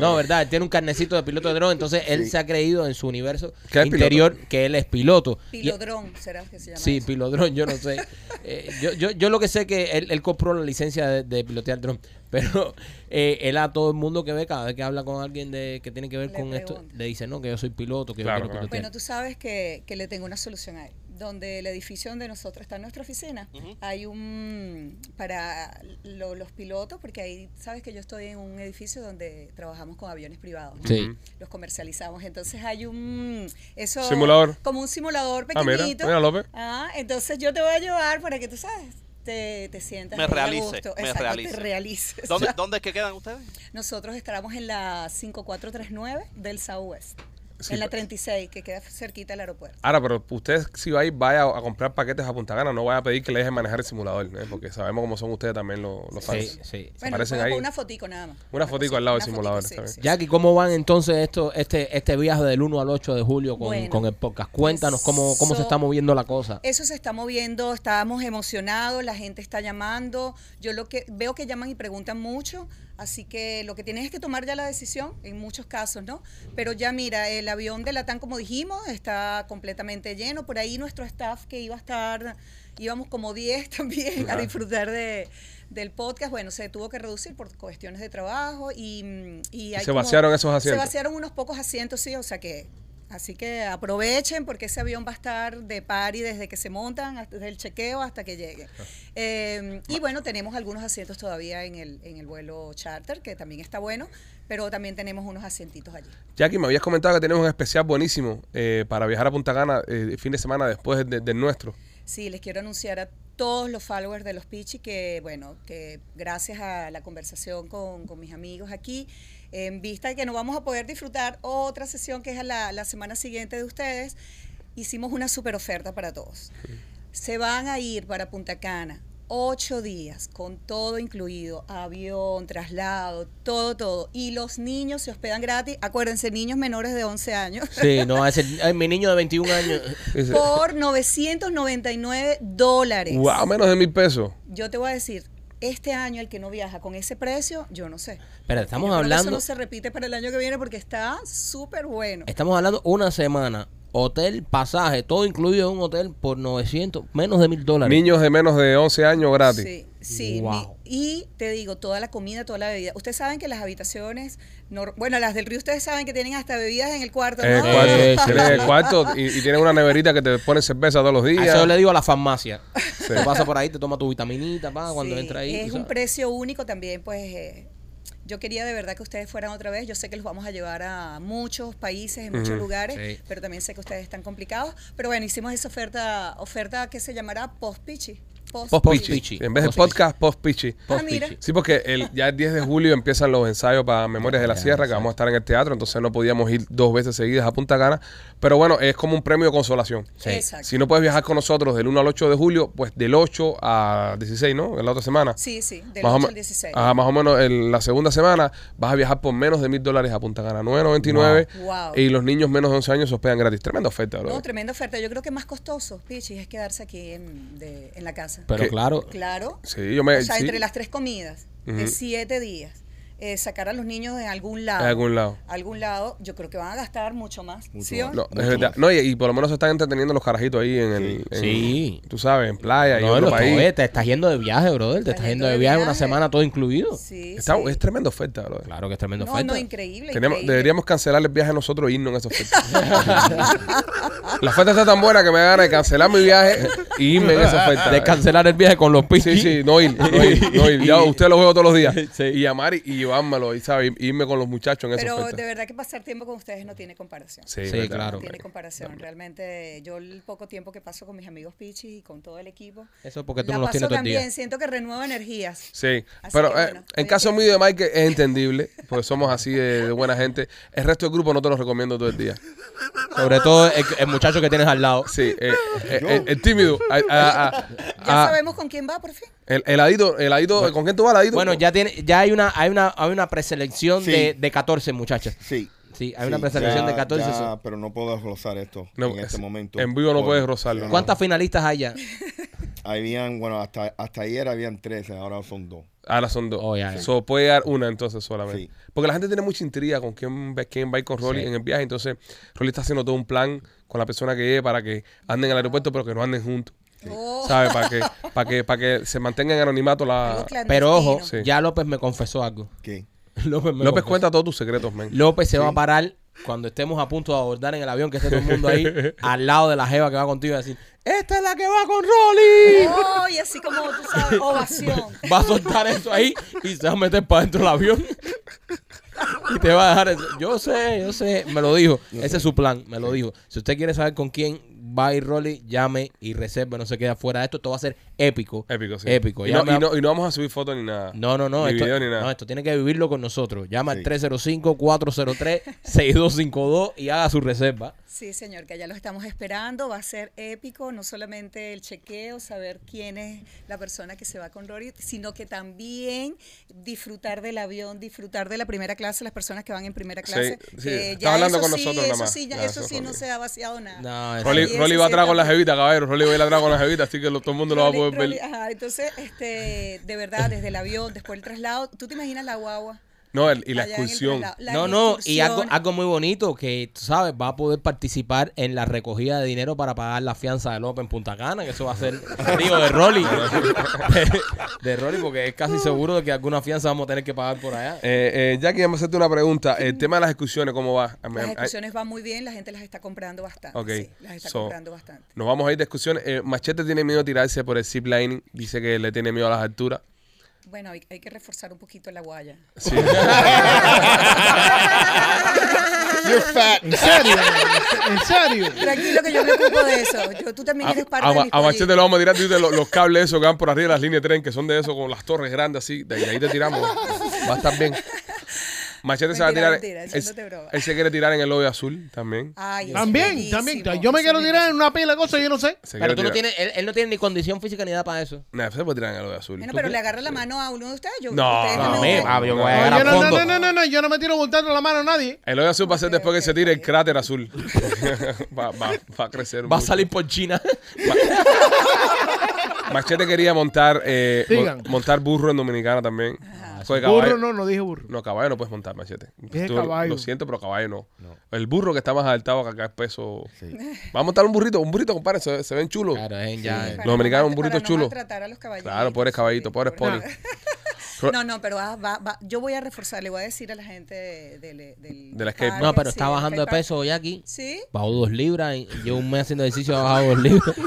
No, verdad, él tiene un carnecito de piloto de dron, entonces él Sí. se ha creído en su universo ¿Qué es interior que él es piloto. Pilodrón, ¿será que se llama? Sí, eso? pilodrón, yo no sé. Eh, yo, yo, yo lo que sé es que él, él compró la licencia de, de pilotear dron, pero eh, él a todo el mundo que ve, cada vez que habla con alguien de que tiene que ver Le con esto, le dice, no, que yo soy piloto, que Claro, yo quiero claro. pilotear. Bueno, tú sabes que, que le tengo una solución a él. Donde el edificio donde nosotros está en nuestra oficina, hay un para lo- los pilotos, porque ahí sabes que yo estoy en un edificio donde trabajamos con aviones privados. Sí. Los comercializamos. Entonces hay un eso Simulador. como un simulador Ah, mira, pequeñito. mira, López. Ah, entonces yo te voy a llevar para que tú sabes. Te, te sientas Me a realice, gusto. me Exacto, realice. te realices. ¿Dónde, ¿Dónde es que quedan ustedes? Nosotros estaremos en la 5439 del Southwest. Sí, en la pero- 36, que queda cerquita del aeropuerto. Ahora, pero usted si va a ir, vaya a comprar paquetes a Punta Gana, no vaya a pedir que le dejen manejar el simulador, ¿eh? porque sabemos cómo son ustedes también los, los fans. Sí, sí. Bueno, ahí. una fotico nada más. Una fotico al lado del simulador, fotico, bien. Jackie, ¿cómo van entonces esto, este, este viaje del 1 al 8 de julio con, Bueno, con el podcast? Cuéntanos cómo, cómo se está moviendo la cosa. Eso se está moviendo, estamos emocionados, la gente está llamando. Yo lo que veo que llaman y preguntan mucho, así que lo que tienes es que tomar ya la decisión en muchos casos, ¿no? Pero ya mira, el avión de Latam, como dijimos, está completamente lleno. Por ahí nuestro staff que iba a estar, íbamos como 10 también a disfrutar de del podcast, bueno, se tuvo que reducir por cuestiones de trabajo y, mm, y hay se como- vaciaron esos Se asientos. vaciaron unos pocos asientos, sí, o sea que Así que aprovechen porque ese avión va a estar de pari desde que se montan, hasta- desde el chequeo hasta que llegue. Eh, y bueno, tenemos algunos asientos todavía en el, en el vuelo charter, que también está bueno, pero también tenemos unos asientitos allí. Jackie, me habías comentado que tenemos un especial buenísimo eh, para viajar a Punta Cana eh, fin de semana después de- del nuestro. Sí, les quiero anunciar a todos los followers de los Pichi que, bueno, que gracias a la conversación con, con mis amigos aquí, en vista de que no vamos a poder disfrutar otra sesión que es la, la semana siguiente de ustedes, hicimos una super oferta para todos. Se van a ir para Punta Cana ocho días con todo incluido, avión, traslado, todo, todo. Y los niños se hospedan gratis. Acuérdense, niños menores de 11 años. Sí, no, es el- ay, mi niño de 21 años. Por 999 dólares. wow, menos de mil pesos. Yo te voy a decir, este año el que no viaja con ese precio, yo no sé. Pero estamos Yo creo que hablando, Eso no se repite para el año que viene porque está súper bueno. estamos hablando una semana, hotel, pasaje, todo incluido en un hotel por 900, menos de mil dólares. Niños de menos de 11 años gratis. Sí, sí. Wow. mi- y te digo, toda la comida, toda la bebida. Ustedes saben que las habitaciones, bueno, las del río, ustedes saben que tienen hasta bebidas en el cuarto, el ¿no? cuarto, Eh, sí, tienes sí. el cuarto y, y tienes una neverita que te pone cerveza todos los A días. eso yo le digo a la farmacia. Te pasa por ahí, te toma tu vitaminita, pa, cuando Sí, entra ahí. Es un precio único también, pues eh, yo quería de verdad que ustedes fueran otra vez. Yo sé que los vamos a llevar a muchos países, en muchos lugares, sí. pero también sé que ustedes están complicados. Pero bueno, hicimos esa oferta, oferta que se llamará post-pichi. Post pitchy. En vez de Post podcast, post pitchy. Ah. Sí, porque el, ya el 10 de julio empiezan los ensayos para Memorias de la Ya, Sierra, que vamos a estar en el teatro, entonces no podíamos ir dos veces seguidas a Punta Cana. Pero bueno, es como un premio de consolación. Sí. Exacto. Si no puedes viajar con nosotros del 1 al 8 de julio, pues del 8 a 16, ¿no? En la otra semana. Sí, sí, del Más o 8 me- al 16. Ajá, más o menos en la segunda semana vas a viajar por menos de mil dólares a Punta Cana, 9.99 Wow. y los niños menos de 11 años se hospedan gratis. Tremenda oferta, bro. No, tremenda oferta. Yo creo que más costoso, Pichi, es quedarse aquí en, de- en la casa. Pero ¿Qué? claro, Claro. Sí, yo me... o sea, sí, entre las tres comidas de Ujú. siete días, eh, sacar a los niños de algún lado. en algún lado. algún lado, yo creo que van a gastar mucho más. Mucho ¿sí o más. no? No, Mucho es verdad. más. No, y, y por lo menos se están entreteniendo los carajitos ahí en el... en- Sí. Tú sabes, en playa y no, en otro los país. oye, te estás yendo de viaje, brother. Te estás yendo de viaje una semana todo incluido. Sí, Está- sí. Es tremenda oferta, bro. Claro que es tremendo No, oferta. no, increíble. Tenemos- increíble. deberíamos cancelar el viaje a nosotros e irnos en esa oferta. la oferta está tan buena que me da ganas de cancelar mi viaje y irme en esa oferta. de cancelar el viaje con los pichis. Sí, sí, no ir, no ir, no ir. Ya usted lo veo todos los días. Sí. Y llamar y, y llevármelo, y ¿sabe? Y irme con los muchachos en Pero oferta. de verdad que pasar tiempo con ustedes no tiene comparación. Sí, Sí, claro. No tiene comparación. Realmente, yo el poco tiempo que paso con mis amigos Pichis y con todo el equipo, Eso es porque tú la no los paso tienes todo el también. día. Siento que renuevo energías. Sí, Así pero que eh, bueno, en caso mío de Mike es entendible, porque somos así de, de buena gente. El resto del grupo no te lo recomiendo todo el día. Sobre todo el, el muchacho que tienes al lado. Sí, eh, eh, el, el tímido. A- a- a- Ya a- sabemos con quién va, por fin. el heladito, heladito, ¿con quién tú vas, heladito? Bueno, ya tiene, ya hay una, hay una, hay una preselección Sí. de, de 14 muchachas. Sí. Sí, hay una Sí, preselección ya- de 14. ya, pero no puedo rozar esto No, en este es- momento. en vivo no Por- puedes rozarlo. ¿Cuántas finalistas hay ya? Habían, bueno, hasta, hasta ayer habían 13, ahora son dos. Ahora son dos. Oh, ya. So, puede dar una entonces solamente. Sí. Porque la gente tiene mucha intriga con quién, va- quién va a ir con Rolly Sí. en el viaje. Entonces, Rolly está haciendo todo un plan con la persona que lleve para que anden en el aeropuerto, pero que no anden juntos. Oh, ¿Sabes? Para que, para que, para que se mantenga en anonimato la. Pero ojo, Sí. ya López me confesó algo. ¿Qué? López, me López confesó. cuenta todos tus secretos, men. López se va a parar cuando estemos a punto de abordar en el avión, que esté todo el mundo ahí, al lado de la jeva que va contigo y decir, esta es la que va con Rolly. Oh, y así como tú sabes, ovación. Va a soltar eso ahí y se va a meter para dentro del avión. Y te va a dejar eso. Yo sé, yo sé. Me lo dijo. Ese es su plan. Me lo dijo. Si usted quiere saber con quién ir Rolly, llame y reserve. No se queda fuera de esto. Esto va a ser épico. Épico, sí. Épico. Y no, y, no, y no vamos a subir fotos ni nada. No, no, no. Ni Esto, video ni nada. no, esto tiene que vivirlo con nosotros. Llama Sí. al 305-403-6252 y haga su reserva. Sí, señor, que ya lo estamos esperando. Va a ser épico, no solamente el chequeo, saber quién es la persona que se va con Rory, sino que también disfrutar del avión, disfrutar de la primera clase, las personas que van en primera Sí, clase. sí, que está hablando eso con sí, nosotros nada eso más. sí, ya- Ya, eso eso sí no se ha vaciado nada. No, Rolly, Rolly va sí atrás con está las jevitas, caballero. Rolly va a ir atrás con las jevitas, así que lo- todo el mundo lo va a poder ajá, entonces, este, de verdad, desde el avión, después el traslado, ¿tú te imaginas la guagua? No, el- y la excursión. la no, no, y algo, algo muy bonito que, tú sabes, va a poder participar en la recogida de dinero para pagar la fianza de López en Punta Cana, que eso va a ser río de Rolly. de, de Rolly, porque es casi seguro de que alguna fianza vamos a tener que pagar por allá. Eh, eh, Jackie, vamos a hacerte una pregunta. El tema de las excursiones, ¿cómo va? Las excursiones van muy bien, la gente las está comprando bastante. Ok, sí, las está so- comprando bastante. Nos vamos a ir de excursiones. Eh, Machete tiene miedo de tirarse por el zip lining. Dice que le tiene miedo a las alturas. Bueno, hay, hay que reforzar un poquito la guaya. Sí. You're fat. ¿En serio? ¿En serio? Tranquilo que yo me ocupo de eso. Yo, tú también A, eres parte a- de a mis Machete pollitos. le vamos a tirar los, los cables esos que van por arriba de las líneas de tren, que son de eso, con las torres grandes así. De ahí, de ahí te tiramos. Va a estar bien. Machete se va a tirar. mentira, él, él se quiere tirar en el hoyo azul también. Ay, También, también. Yo me quiero tirar en una pila de cosas, yo no sé. Se Pero tú no tienes, él, él no tiene ni condición física ni nada para eso. Nah, se puede tirar en el hoyo azul. Bueno, ¿Tú pero le agarra la mano a uno de ustedes. Yo, No, ustedes no, me ah, yo voy a No, no, fondo. no, no, no, no, yo no me tiro montando la mano a nadie. El hoyo azul va a ser después que se tire el cráter azul. va, va, va a crecer. Va a salir por China. Machete quería montar eh, montar burro en Dominicana también. Fue Burro caballo. no, no dije burro. No, caballo no puedes montar, Machete. Dije Tú- caballo. Lo siento, pero caballo no. El burro que está más adaptado que acá es peso. Sí. Vamos a montar un burrito, un burrito, compadre, se, se ven chulos. Claro, es ya. Para Los no americanos, un mal- burrito para no chulo. maltratar a los caballitos, Claro, pobres caballitos, sí, pobres poli. No, no, pero va, va, va. yo voy a reforzar, le voy a decir a la gente de- del, del, Del skate No, pero sí, está bajando de peso hoy aquí. Sí, Bajó dos libras y llevo un mes haciendo ejercicio, ha bajado dos libras. Está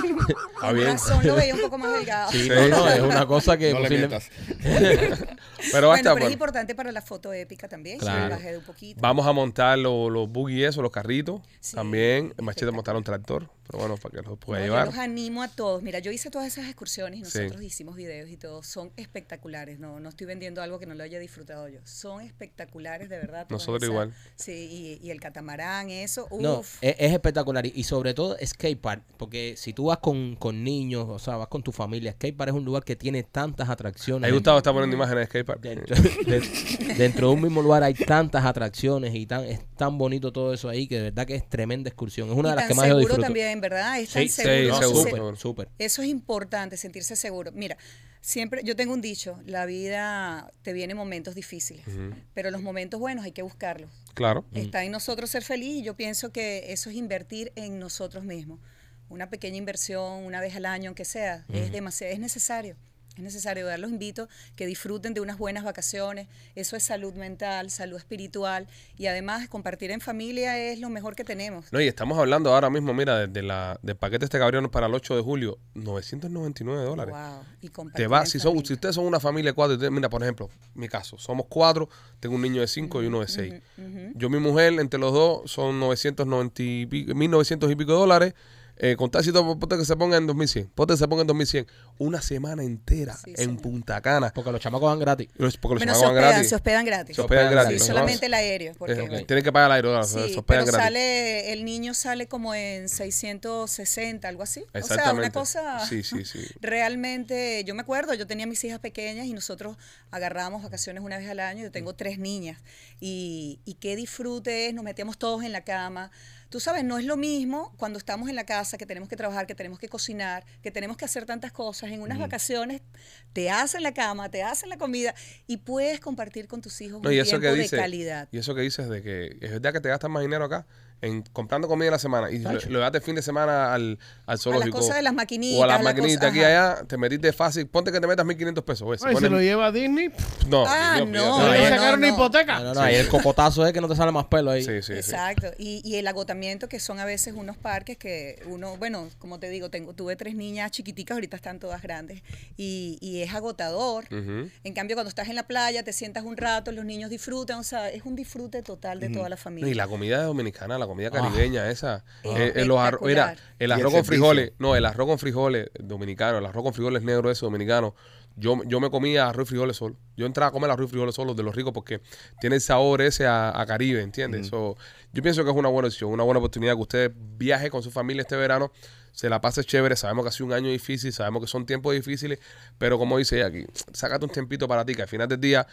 con bien. razón lo veía un poco más delgado. Sí, Sí. no, no, es una cosa que No le posible- metas. Pero va a Bueno, pero es bueno. importante para la foto épica también. Sí, Claro. bajé de un poquito. Vamos a montar los, los buggy eso, los carritos. Sí, También. Machete espectacular. montar un tractor. Pero bueno, para que los pueda No, yo llevar. los animo a todos. Mira, yo hice todas esas excursiones y Sí. nosotros hicimos videos y todo. Son espectaculares. No, no estoy vendiendo algo que no lo haya disfrutado yo. Son espectaculares, de verdad. Nosotros igual. Sí, y, y el catamarán, eso. Uf. No, es, es espectacular. Y, y sobre todo skate park. Porque si tú vas con, con niños, o sea, vas con tu familia, skate park es un lugar que tiene tantas atracciones. Ahí Gustavo está poniendo imágenes de skatepark. Dentro, de- dentro de un mismo lugar hay tantas atracciones y tan es tan bonito todo eso ahí que de verdad que es tremenda excursión. Es una y de las que más yo disfruto. también, ¿verdad? Es tan Sí, sí, seguro. Súper. Eso es importante, sentirse seguro. Mira, siempre, yo tengo un dicho, la vida te viene en momentos difíciles, pero los momentos buenos hay que buscarlos. Claro. Está en nosotros ser feliz y yo pienso que eso es invertir en nosotros mismos. Una pequeña inversión, una vez al año, aunque sea, es demasiado, es necesario. Es necesario, dar los invito que disfruten de unas buenas vacaciones. Eso es salud mental, salud espiritual y además compartir en familia es lo mejor que tenemos. No, y estamos hablando ahora mismo, mira, desde la, del paquete este cabrón para el 8 de julio, 999 dólares. Wow. Y Te compartir va, en si, son, si ustedes son una familia de cuatro, mira, por ejemplo, mi caso, somos cuatro, tengo un niño de cinco y uno de seis. Yo, mi mujer, entre los dos, son 990 y pico, 1900 y pico dólares. Eh, con tácito, ponte que se ponga en 2100. Ponte que se ponga en 2100. Una semana entera Sí, en señor. Punta Cana. Porque los chamacos van gratis. Los- Porque los Bueno, se chamacos van hospedan, gratis. se hospedan gratis. Se hospedan gratis. Sí, solamente el aéreo. Porque, Eh. Tienen que pagar el aire, se hospedan pero gratis. sale, el niño sale como en 660, algo así. O sea, Exactamente. una cosa Sí, sí, sí. realmente, yo me acuerdo, yo tenía mis hijas pequeñas y nosotros agarrábamos vacaciones una vez al año, yo tengo tres niñas y, y qué disfrute es, nos metíamos todos en la cama. Tú sabes, no es lo mismo cuando estamos en la casa, que tenemos que trabajar, que tenemos que cocinar, que tenemos que hacer tantas cosas. En unas vacaciones te hacen la cama, te hacen la comida y puedes compartir con tus hijos No, un y eso tiempo que dice, de calidad. Y eso que dices de que es verdad que te gastas más dinero acá en comprando comida en la semana y lo, lo das de fin de semana al, al zoológico. cosas de las maquinitas, O a las a la maquinitas cosa- aquí y ajá. allá, te metiste fácil. Ponte que te metas 1500 pesos. Se Ay, se lo lleva a Disney. pff, no, Ah, Dios, no, le no, sacaron una no. hipoteca. No, no, no. Ahí el cocotazo es que no te sale más pelo ahí. Sí, sí, sí. Exacto, y, y el agotamiento que son a veces unos parques que uno, bueno, como te digo, tengo, tuve tres niñas chiquiticas, ahorita están todas grandes, y, y es agotador. En cambio, cuando estás en la playa, te sientas un rato, los niños disfrutan, o sea, es un disfrute total de toda la No, familia. y la comida dominicana, la comida caribeña, esa. Ah. eh, eh, los arro- mira, Espectacular. el arroz el con servicio. frijoles, no, el arroz con frijoles dominicano, el arroz con frijoles negro ese dominicano. Yo, yo me comía arroz y frijoles solo. Yo entraba a comer arroz y frijoles solo de los ricos porque tiene el sabor ese a, a Caribe, ¿entiendes? So, yo pienso que es una buena opción, una buena oportunidad que usted viaje con su familia este verano, se la pase chévere. Sabemos que ha sido un año difícil, sabemos que son tiempos difíciles, pero como dice ella aquí, sácate un tiempito para ti, que al final del día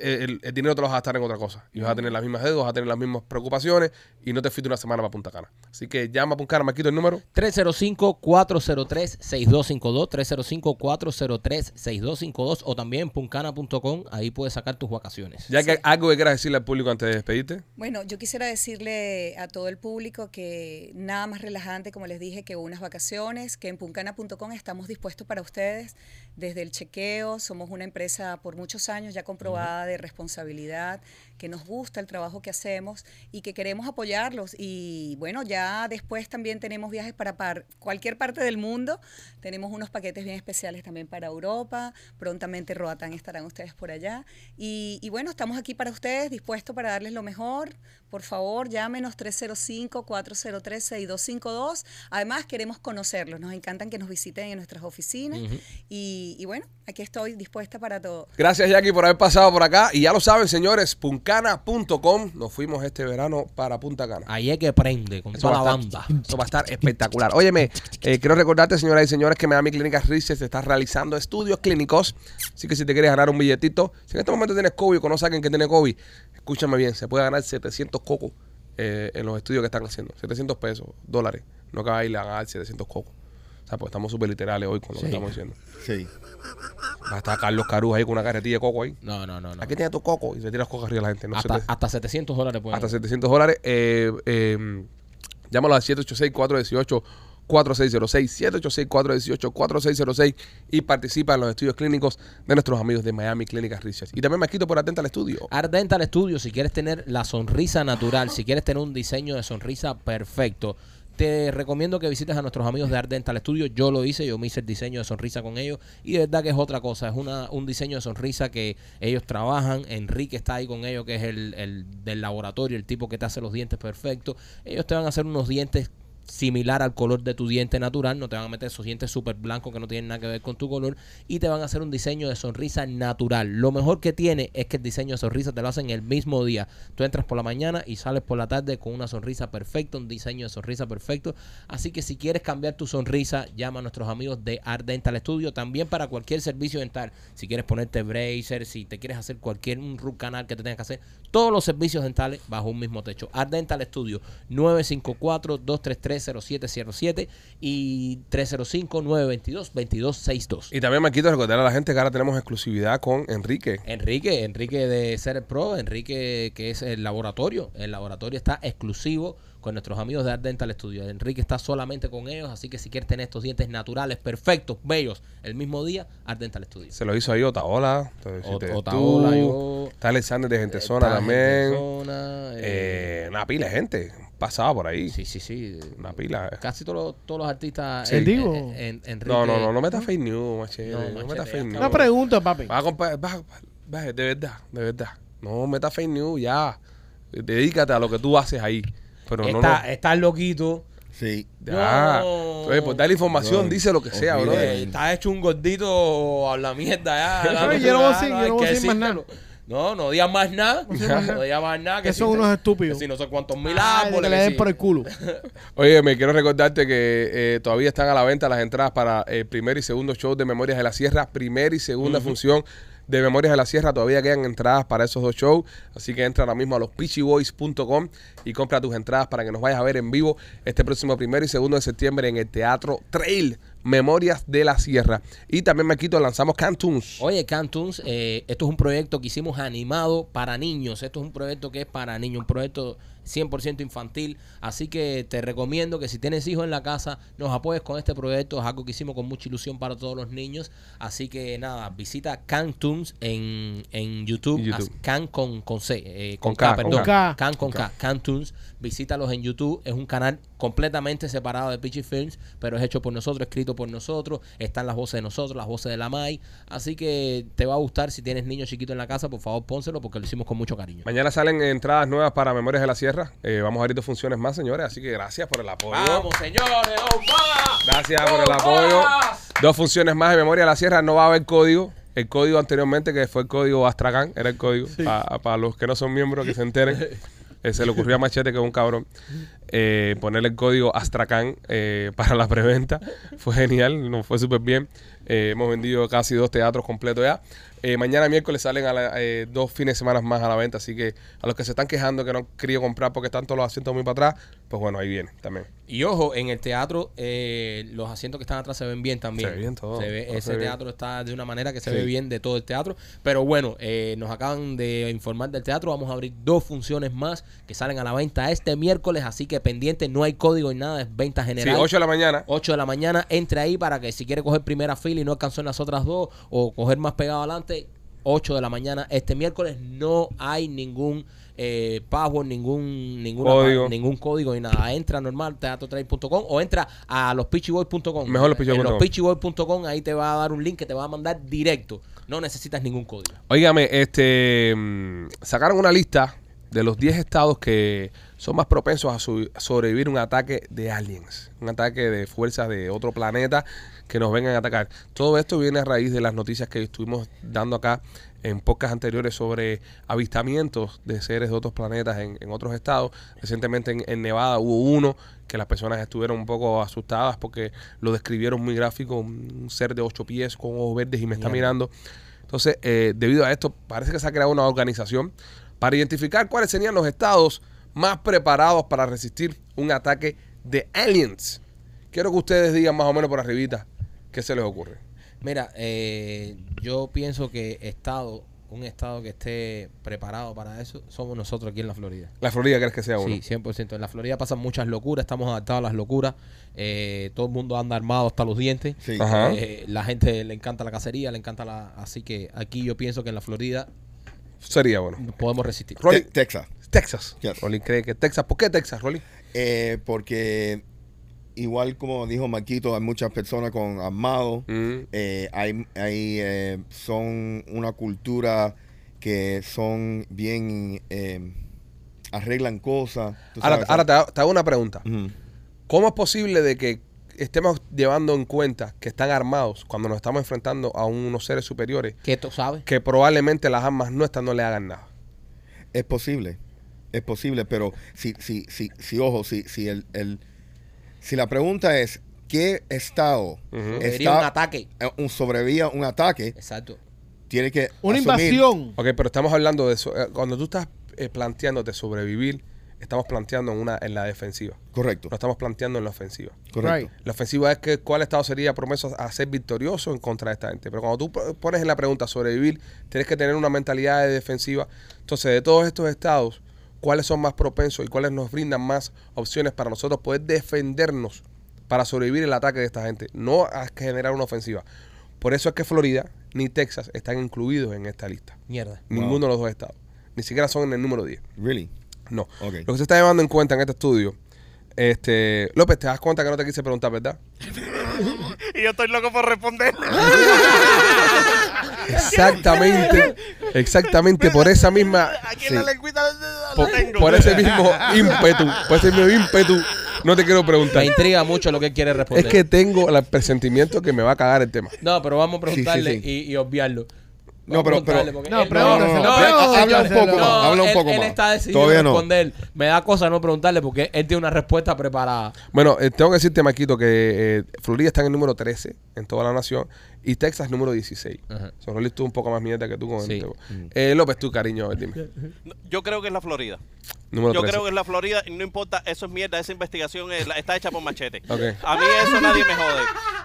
el, el dinero te lo vas a gastar en otra cosa. Y vas a tener las mismas deudas, vas a tener las mismas preocupaciones y no te fuiste una semana para Punta Cana. Así que llama a Punta Cana, Marquito, el número. 305-403-6252, 305-403-6252 o también puncana.com, ahí puedes sacar tus vacaciones. Ya que algo que quieras decirle al público antes de despedirte. Bueno, yo quisiera decirle a todo el público que nada más relajante, como les dije, que unas vacaciones, que en puncana.com estamos dispuestos para ustedes desde el chequeo. Somos una empresa por muchos años ya comprobada de responsabilidad, que nos gusta el trabajo que hacemos y que queremos apoyarlos. Y bueno, ya después también tenemos viajes para par- cualquier parte del mundo. Tenemos unos paquetes bien especiales también para Europa. Prontamente Roatán estarán ustedes por allá. Y, y bueno, estamos aquí para ustedes, dispuestos para darles lo mejor. Por favor, llámenos 305-403-6252. Además, queremos conocerlos. Nos encantan que nos visiten en nuestras oficinas. y, y bueno, aquí estoy dispuesta para todo. Gracias, Jackie, por haber pasado por acá. Y ya lo saben, señores, puncana.com. Nos fuimos este verano para Punta Cana. Ahí es que prende con Eso toda la a estar, banda. eso va a estar espectacular. Óyeme, eh, quiero recordarte, señoras y señores, que Miami Clínicas Research está realizando estudios clínicos. Así que si te quieres ganar un billetito, si en este momento tienes COVID o conoces a alguien que tiene COVID, escúchame bien, se puede ganar 700 cocos eh, en los estudios que están haciendo. 700 pesos, dólares. No ahí le van a dar 700 cocos. O sea, pues estamos súper literales hoy con lo que estamos diciendo. Sí. Va a estar Carlos Caruz ahí con una carretilla de coco ahí. No, no, no. no. Aquí tiene tu coco y se tira los cocos arriba de la gente. No se hasta, te- hasta 700 dólares pueden hasta 700 dólares. Eh, eh, llámalo al 786-418-4606, 786-418-4606 y participa en los estudios clínicos de nuestros amigos de Miami Clínicas Research. Y también me quito por atenta al estudio. Art Dental Studio, si quieres tener la sonrisa natural, si quieres tener un diseño de sonrisa perfecto, te recomiendo que visites a nuestros amigos de Art Dental Studio. Yo lo hice, yo me hice el diseño de sonrisa con ellos y de verdad que es otra cosa. Es una, un diseño de sonrisa que ellos trabajan. Enrique está ahí con ellos, que es el, el del laboratorio, el tipo que te hace los dientes perfectos. Ellos te van a hacer unos dientes similar al color de tu diente natural, no te van a meter esos dientes súper blancos que no tienen nada que ver con tu color y te van a hacer un diseño de sonrisa natural. Lo mejor que tiene es que el diseño de sonrisa te lo hacen el mismo día. Tú entras por la mañana y sales por la tarde con una sonrisa perfecta, un diseño de sonrisa perfecto. Así que si quieres cambiar tu sonrisa, llama a nuestros amigos de Art Dental Studio. También para cualquier servicio dental, si quieres ponerte bracer, si te quieres hacer cualquier un root canal que te tengas que hacer, todos los servicios dentales bajo un mismo techo. Art Dental Studio 954-233-0707 y 305-922-2262. Y también me quito recordar a la gente que ahora tenemos exclusividad con Enrique. Enrique, Enrique de Ser Pro, Enrique que es el laboratorio. El laboratorio está exclusivo con nuestros amigos de Art Dental Studio. Enrique está solamente con ellos, así que si quieres tener estos dientes naturales, perfectos, bellos, el mismo día, Art Dental Studio. Se lo hizo ahí Otaola. Otaola, yo- Está Alexander de Gentezona Está también. Gentezona, eh, Eh, una pila de gente pasaba por ahí. sí, sí, sí. Una pila. Casi todos los, todos los artistas. Sí. eh, Digo. eh, en- Enrique- No, no, no, no metas fake news, machete. No, No, machete, metas fake news. Una pregunta, papi. Va a compa- va- va- de verdad, de verdad. No metas fake news, ya. Dedícate a lo que tú haces ahí. Pero no, Está, no. está loquito Sí. Ya. No. Entonces, por dar información, No. dice lo que sea, bro. Eh, está hecho un gordito a la mierda ya. Yo no voy a no no decir más nada. No, no digas más nada. No digas más nada. Que si son te- unos estúpidos. Que si no sé cuántos mil Ay, árboles. que le den por el culo. Oye, me quiero recordarte que eh, todavía están a la venta las entradas para el primer y segundo show de Memorias de la Sierra, primera y segunda función de Memorias de la Sierra. Todavía quedan entradas para esos dos shows, así que entra ahora mismo a los pitchyboys.com y compra tus entradas para que nos vayas a ver en vivo este próximo primero y segundo de septiembre en el Teatro Trail Memorias de la Sierra. Y también me quito, lanzamos Cantunes. Oye, Cantuns, eh, esto es un proyecto que hicimos animado para niños. Esto es un proyecto que es para niños, un proyecto 100% infantil. Así que te recomiendo que si tienes hijos en la casa, nos apoyes con este proyecto. Es algo que hicimos con mucha ilusión para todos los niños. Así que nada, visita Cantuns en, en YouTube. En YouTube. Haz Can con, con C, eh, Con con, K, K, perdón. con K. Can con K. Cantuns. Visítalos en YouTube. Es un canal completamente separado de Pitchy Films, pero es hecho por nosotros, escrito por nosotros. Están las voces de nosotros, las voces de la Mai. Así que te va a gustar si tienes niños chiquitos en la casa, por favor pónselo porque lo hicimos con mucho cariño. Mañana salen entradas nuevas para Memorias de la Sierra. Eh, vamos a abrir dos funciones más, señores, así que gracias por el apoyo. Vamos, señores, dos más. Gracias por el apoyo. más. Dos funciones más de Memoria de la Sierra. No va a haber código. El código anteriormente, que fue el código Astracán, era el código. Para los que no son miembros, que se enteren. Eh, se le ocurrió a Machete, que es un cabrón, eh, ponerle el código Astracán eh, para la preventa. Fue genial, nos fue súper bien. Eh, hemos vendido casi dos teatros completos ya. Eh, mañana miércoles salen a la- eh, dos fines de semana más a la venta. Así que a los que se están quejando que no han querido comprar porque están todos los asientos muy para atrás, pues bueno, ahí viene también. Y ojo, en el teatro, eh, los asientos que están atrás se ven bien también. Se ve bien todo, Se ve- todo se ese bien. teatro está de una manera que se Sí. ve bien de todo el teatro. Pero bueno, eh, nos acaban de informar del teatro. Vamos a abrir dos funciones más que salen a la venta este miércoles. Así que pendiente, no hay código ni nada, es venta Sí, general. 8 de la mañana. 8 de la mañana, entre ahí para que si quiere coger primera fila y no alcanzó en las otras dos o coger más pegado adelante, 8 de la mañana este miércoles no hay ningún eh, password, ningún ninguna Código. ningún código ni nada. Entra normal teatrotrail.com o entra a lospitchyboys.com. Mejor lospitchyboys.com ahí te va a dar un link que te va a mandar directo. No necesitas ningún código. Óigame, este mm, sacaron una lista de los 10 estados que son más propensos a, su- a sobrevivir un ataque de aliens, un ataque de fuerzas de otro planeta que nos vengan a atacar. Todo esto viene a raíz de las noticias que estuvimos dando acá en podcasts anteriores sobre avistamientos de seres de otros planetas en, en otros estados. Recientemente en, en Nevada hubo uno que las personas estuvieron un poco asustadas porque lo describieron muy gráfico, un ser de ocho pies con ojos verdes y me está mirando. Entonces, eh, debido a esto, parece que se ha creado una organización para identificar cuáles serían los estados más preparados para resistir un ataque de aliens. Quiero que ustedes digan más o menos por arribita qué se les ocurre. Mira, eh, yo pienso que estado, un estado que esté preparado para eso, somos nosotros aquí en la Florida. La Florida crees que sea uno. Sí, 100%. En la Florida pasan muchas locuras, estamos adaptados a las locuras. Eh, todo el mundo anda armado hasta los dientes. Sí. Ajá. Eh, la gente le encanta la cacería, le encanta la... Así que aquí yo pienso que en la Florida Sería bueno. podemos resistir. Rolly, Te- Texas. Texas. Yes. Rolly cree que Texas. ¿Por qué Texas, Rolly? Eh, porque igual como dijo Marquito, hay muchas personas con armados. Mm. Eh, hay, hay, eh, son una cultura que son bien eh, arreglan cosas. Ahora, te, hago- te hago una pregunta. ¿Cómo es posible de que estemos llevando en cuenta que están armados cuando nos estamos enfrentando a unos seres superiores ¿Qué tú sabes? que probablemente las armas nuestras no le hagan nada? Es posible, es posible, pero si, si, si, si ojo, si, si el, el- si la pregunta es ¿qué estado Ujú. Sería un ataque. eh, un sobrevivía un ataque? Exacto. Tiene que Una asumir- invasión. Ok, pero estamos hablando de eso. eh, Cuando tú estás eh, planteándote sobrevivir, estamos planteando en, una, en la defensiva. Correcto, No estamos planteando en la ofensiva. correcto. La ofensiva es que cuál estado sería promeso a ser victorioso en contra de esta gente. Pero cuando tú pones en la pregunta sobrevivir, tienes que tener una mentalidad de defensiva. Entonces, de todos estos estados, ¿cuáles son más propensos y cuáles nos brindan más opciones para nosotros poder defendernos para sobrevivir el ataque de esta gente? No a generar una ofensiva. Por eso es que Florida ni Texas están incluidos en esta lista. Mierda. Ninguno de los dos estados. Ni siquiera son en el número 10. Really? No. Ok. Lo que se está llevando en cuenta en este estudio, este, López, te das cuenta que no te quise preguntar, ¿verdad? Y yo estoy loco por responder. Exactamente, exactamente por esa misma, Aquí sí, en la lengüita por, tengo. por ese mismo ímpetu, por ese mismo ímpetu, no te quiero preguntar. Me intriga mucho lo que él quiere responder. Es que tengo el presentimiento que me va a cagar el tema. No, pero vamos a preguntarle Sí, sí, Y, y obviarlo. No, pero- preguntarle pero- porque No, él- pregúntaselo, no, no, habla un poco más, habla un él- poco él más. está decidido Todavía a no. responder. Me da cosa no preguntarle porque él tiene una respuesta preparada. Bueno, eh, tengo que decirte, Maquito, que eh, Florida está en el número 13 en toda la nación y Texas número 16. Ajá. So, Rolly, tú un poco más mierda que tú con el Sí. tema. Eh, López, tú, cariño, a ver, dime. Yo creo que es la Florida. Número Yo 13. creo que es la Florida y no importa, eso es mierda, esa investigación es- está hecha por machete. A mí eso nadie me jode.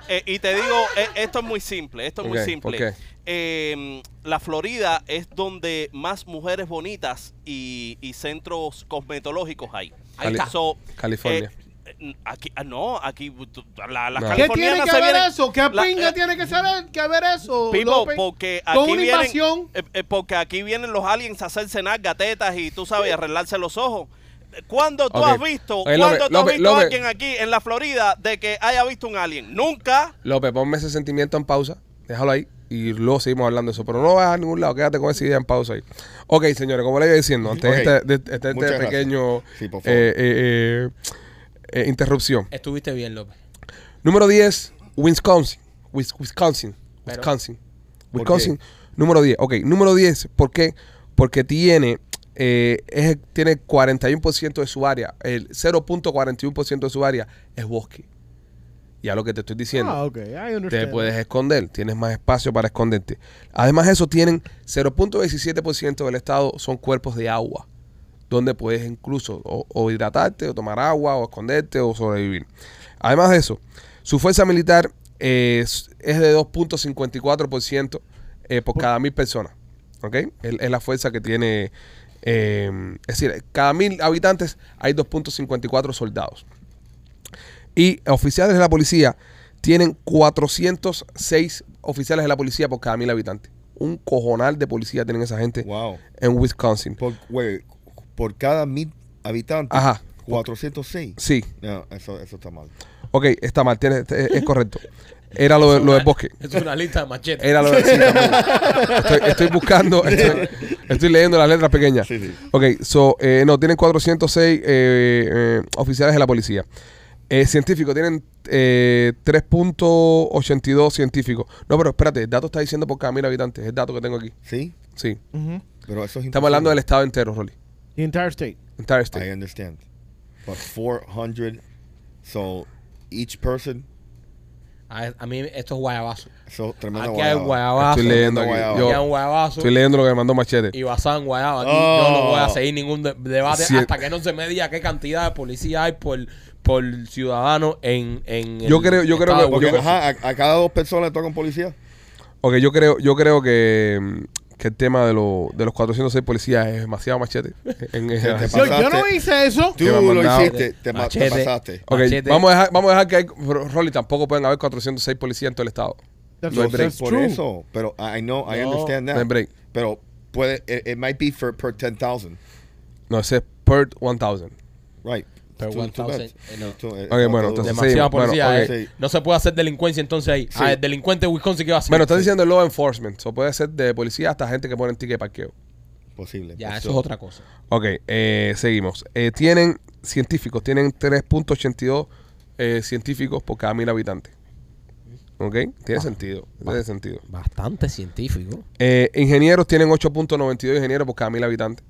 Eh, y te digo, eh, esto es muy simple, esto es muy ¿por simple. qué? Eh, la Florida es donde más mujeres bonitas y, y centros cosmetológicos hay. Ahí está. So, California. Eh, eh, aquí, ah, no, aquí la, las No. ¿Qué tiene que vienen- eso? ¿Qué la- pinga eh, tiene que, ser, que ver eso, Pipo, porque Con aquí una vienen, invasión. eh, eh, porque aquí vienen los aliens a hacerse cenar gatetas y tú sabes, arreglarse los ojos. ¿Cuándo tú has visto, cuándo tú has visto a alguien aquí en la Florida de que haya visto un alien? Nunca. López, ponme ese sentimiento en pausa. Déjalo ahí y luego seguimos hablando de eso. Pero no vas a ningún lado. Quédate con esa idea en pausa ahí. Ok, señores, como le iba diciendo, antes Ok. de este, de- de este gracias. pequeño Sí, por favor. eh, eh, eh, interrupción. Estuviste bien, López. Número 10, Wisconsin. Wis- Wisconsin. Pero- Wisconsin. ¿Por Wisconsin. Número 10. Ok, número 10. ¿Por qué? Porque tiene, eh, es- tiene 41% de su área. El 0.41% de su área es bosque. Ya lo que te estoy diciendo. Ah, ok, I te understand. puedes esconder, tienes más espacio para esconderte. Además de eso, tienen 0.17% del estado son cuerpos de agua, donde puedes incluso o, o hidratarte, o tomar agua, o esconderte, o sobrevivir. Además de eso, su fuerza militar es, es de 2.54% eh, por cada mil personas. ¿Ok? Es, es la fuerza que tiene. eh, es decir, cada mil habitantes hay 2.54 soldados. Y oficiales de la policía tienen 406 oficiales de la policía por cada mil habitantes. Un cojonal de policía tienen esa gente Wow. en Wisconsin. Por, wait, por cada mil habitantes, Ajá. 406. Sí, No, eso, eso está mal. ok, está mal, tiene- es, es correcto. Era lo, de- lo del bosque. Es una lista de machetes. Era lo de sí, también. estoy, estoy buscando, estoy, estoy leyendo las letras pequeñas. Sí, sí. Ok, so, eh, no, tienen 406 eh, eh, oficiales de la policía. Eh, científicos, tienen eh, 3.82 científicos. No, pero espérate, el dato está diciendo por cada mil habitantes. Es el dato que tengo aquí. ¿Sí? Sí. Ujú. Pero eso es Estamos hablando del imposible. estado entero, Rolly. The entire state. Entire I state. understand. But 400, so each person, A, a mí esto es guayabazo. so tremendo Aquí hay guayaba. guayabazo. Estoy leyendo aquí. Tremendo Yo Aquí hay un guayabazo. estoy leyendo lo que me mandó Machete. Y basado en guayaba. Aquí Oh. yo no voy a seguir ningún de- debate hasta que no se me diga qué cantidad de policía hay por, por ciudadano en, en Yo el creo- yo creo que- Porque, yo- ajá, a, a cada dos personas le tocan policía. Ok, yo creo, yo creo que, que el tema de, lo- de los 406 policías es demasiado machete. En, en- Te- te Yo, yo no hice eso. Tú lo mandado. hiciste, te, ma- te Machete. pasaste. Ok, Machete. vamos a, dejar, vamos a dejar que hay, Rolly, tampoco pueden haber 406 policías en todo el estado. That's, No hay break. por true. eso, pero I know, I No. understand that. No hay break. Pero puede, it, it might be for per 10,000. No, ese es per 1000. Right. Per Too- too 1000, bad. eh, no. Too- Ok, no, bueno, too- entonces- Demasiada Sí, bueno, policía. ok. eh. Sí. No se puede hacer delincuencia entonces ahí. Sí. Ah, el delincuente de Wisconsin, ¿qué va a hacer? Bueno, estás diciendo law enforcement. O puede ser de policía hasta gente que pone ticket de parqueo. Posible. Ya, eso es otra cosa. Ok, eh, seguimos. Eh, tienen científicos, tienen 3.82 eh, científicos por cada mil habitantes. Ok, tiene sentido. Tiene sentido. Bastante científico. Eh, ingenieros tienen 8.92 ingenieros por cada mil habitantes.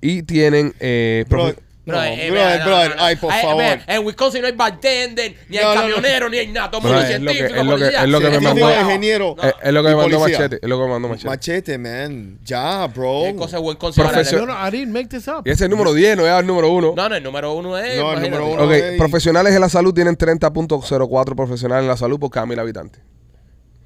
Y tienen. Eh, Bro, profe- no, eh, brother, vea, no, brother, no, no. ay, por Ay, favor. vea, En Wisconsin no hay bartender, ni hay No, no, no. camionero, ni hay nada. Todo el Bro, mundo es científico, es lo que- es lo que me mandó. ingeniero. eh, es lo que me mandó. Machete. Es lo que me mandó Machete. Machete, man. Ya, bro. ¿Qué cosa ahora? Profesor- Yo no, I didn't make this up. Y ese es el número 10, no es el número 1. No, no, el número uno es. No, el número uno Ok, Ey. profesionales de la salud tienen 30.04 profesionales en la salud por cada mil habitantes.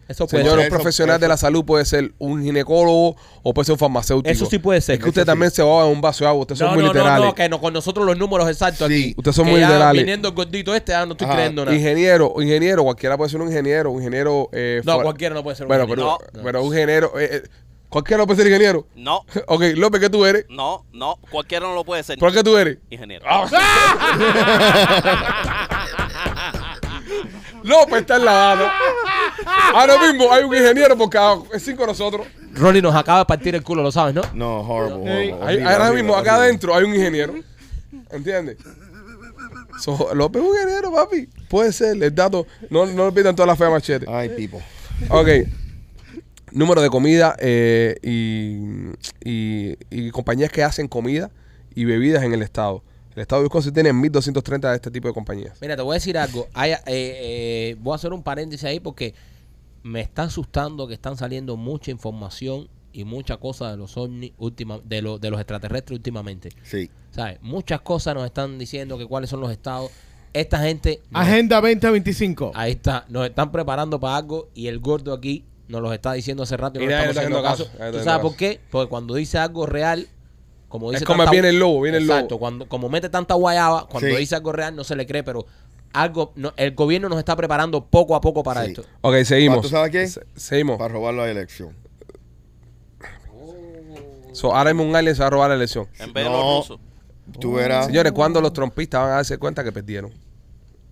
Eso puede Señor, un ser. Eso- profesional eso- de la salud puede ser un ginecólogo o puede ser un farmacéutico. Eso sí puede ser. Es que usted Eso sí. también se va en un vaso de agua. Ustedes son muy no, no, literales. no, que no, con nosotros los números exactos Sí. aquí. Ustedes son que muy ya literales. Viniendo el gordito este, ah, no estoy Ajá. creyendo nada. Ingeniero, ingeniero, cualquiera puede ser un ingeniero, un ingeniero. Eh, No, fuera- cualquiera no puede ser un Bueno, ingeniero. pero, No. pero un ingeniero. eh, eh, cualquiera no puede ser ingeniero. No, Ok, López, ¿qué tú eres? no, no. Cualquiera no lo puede ser. ¿Por qué tú eres? Ingeniero. López está en la mano. Ahora mismo hay un ingeniero por cada cinco de nosotros. Ronnie nos acaba de partir el culo, lo sabes, ¿no? No, horrible. Hay- horrible, ahora horrible, mismo acá horrible. adentro hay un ingeniero. ¿Entiendes? So, López es un ingeniero, papi. Puede ser, el dato. No, no le pidan toda la fe a Machete. Ay, people. Ok. Número de comida eh, y, y- y compañías que hacen comida y bebidas en el estado. El estado de Wisconsin tiene 1.230 de este tipo de compañías. Mira, te voy a decir algo. Hay, eh, eh, voy a hacer un paréntesis ahí porque me está asustando que están saliendo mucha información y mucha cosa de los ovnis última, de, lo- de los extraterrestres últimamente. Sí. ¿Sabes? Muchas cosas nos están diciendo que cuáles son los estados. Esta gente nos- Agenda 2025. ahí está, nos están preparando para algo y el gordo aquí nos los está diciendo hace rato y, Y no le nadie estamos le está haciendo haciendo caso. caso, nadie ¿Tú sabes por qué? Porque cuando dice algo real, como dice Es como tanta- viene el lobo, viene el Exacto, lobo. cuando como mete tanta guayaba, cuando Sí. dice algo real no se le cree, pero algo no- el gobierno nos está preparando poco a poco para Sí. esto. Ok, seguimos. ¿Tú sabes qué? Se- seguimos. Para robar la elección. So, ahora mismo un alien se va a robar la elección. En vez de No. los rusos. Tú verás. Señores, ¿cuándo los trompistas van a darse cuenta que perdieron?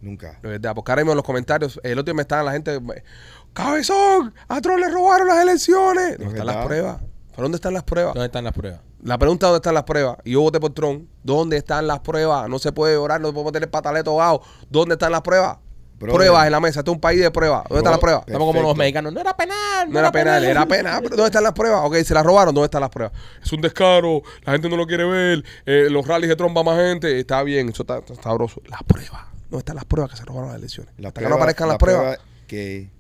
Nunca. De verdad, porque ahora mismo en los comentarios, el otro día me estaban la gente, ¡Cabezón! ¡A Trump le robaron las elecciones! ¿Dónde están las pruebas? ¿Por dónde están las pruebas? ¿Dónde están las pruebas? La pregunta es dónde están las pruebas. Y yo voté por Trump. ¿Dónde están las pruebas? No se puede orar, no podemos tener pataleto ahogado. ¿Dónde están las pruebas? Pruebas en la mesa. Este es un país de pruebas. ¿Dónde están las pruebas? Estamos como los mexicanos. No era penal. No era penal, era penal. Pero ¿dónde están las pruebas? Ok, se las robaron. ¿Dónde están las pruebas? Es un descaro. La gente no lo quiere ver. eh, los rallies de Trump va más gente. Está bien, eso está, está sabroso. Las pruebas. ¿Dónde están las pruebas que se robaron las elecciones? La Hasta que no aparezcan las la pruebas. prueba que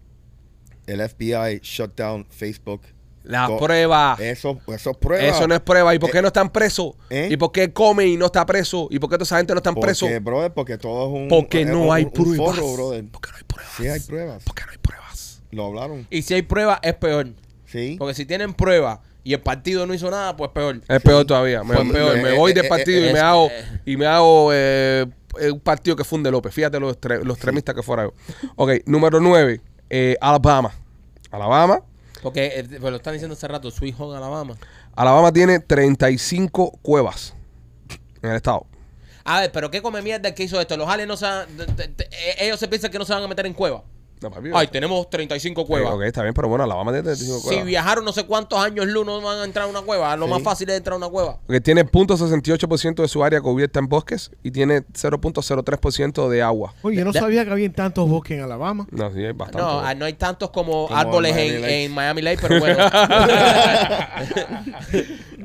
el FBI shut down Facebook. Las To- pruebas. Eso, eso es prueba. Eso no es prueba. ¿Y por qué Eh, no están presos? ¿eh? ¿Y por qué come y no está preso? ¿Y por qué toda esa gente no están presos? Porque, brother, porque todo es un. Porque es no un- hay un pruebas. forro, brother. Porque no hay pruebas. Sí hay pruebas. Porque no hay pruebas. Lo hablaron. Y si hay pruebas, es peor. Sí. Porque si tienen pruebas y el partido no hizo nada, pues peor. Es peor todavía. Me, Pues peor. me voy del Eh, eh, partido y eh, me hago eh. y me hago eh, eh, un partido que funde López. Fíjate los, los extremistas que fuera yo. Ok, número 9, Alabama. Alabama. Porque eh, pues lo están diciendo hace rato, Sweet Home Alabama. Alabama tiene 35 cuevas en el estado. A ver, pero ¿qué come mierda el que hizo esto? Los aliens no se van- de- de- de- eh, ellos se piensan que no se van a meter en cuevas. No, papi, Ay, tenemos 35 cuevas. Ok, está bien, pero bueno, Alabama tiene 35 Si cuevas. viajaron no sé cuántos años luz no van a entrar a una cueva. Lo Sí. más fácil es entrar a una cueva. Porque tiene 0.68% de su área cubierta en bosques y tiene 0.03% de agua. Oye, yo no De- sabía que había tantos bosques en Alabama. No, sí, hay bastante. No, ah, no hay tantos como, Como árboles Miami en, Lakes. en Miami Lake, pero bueno.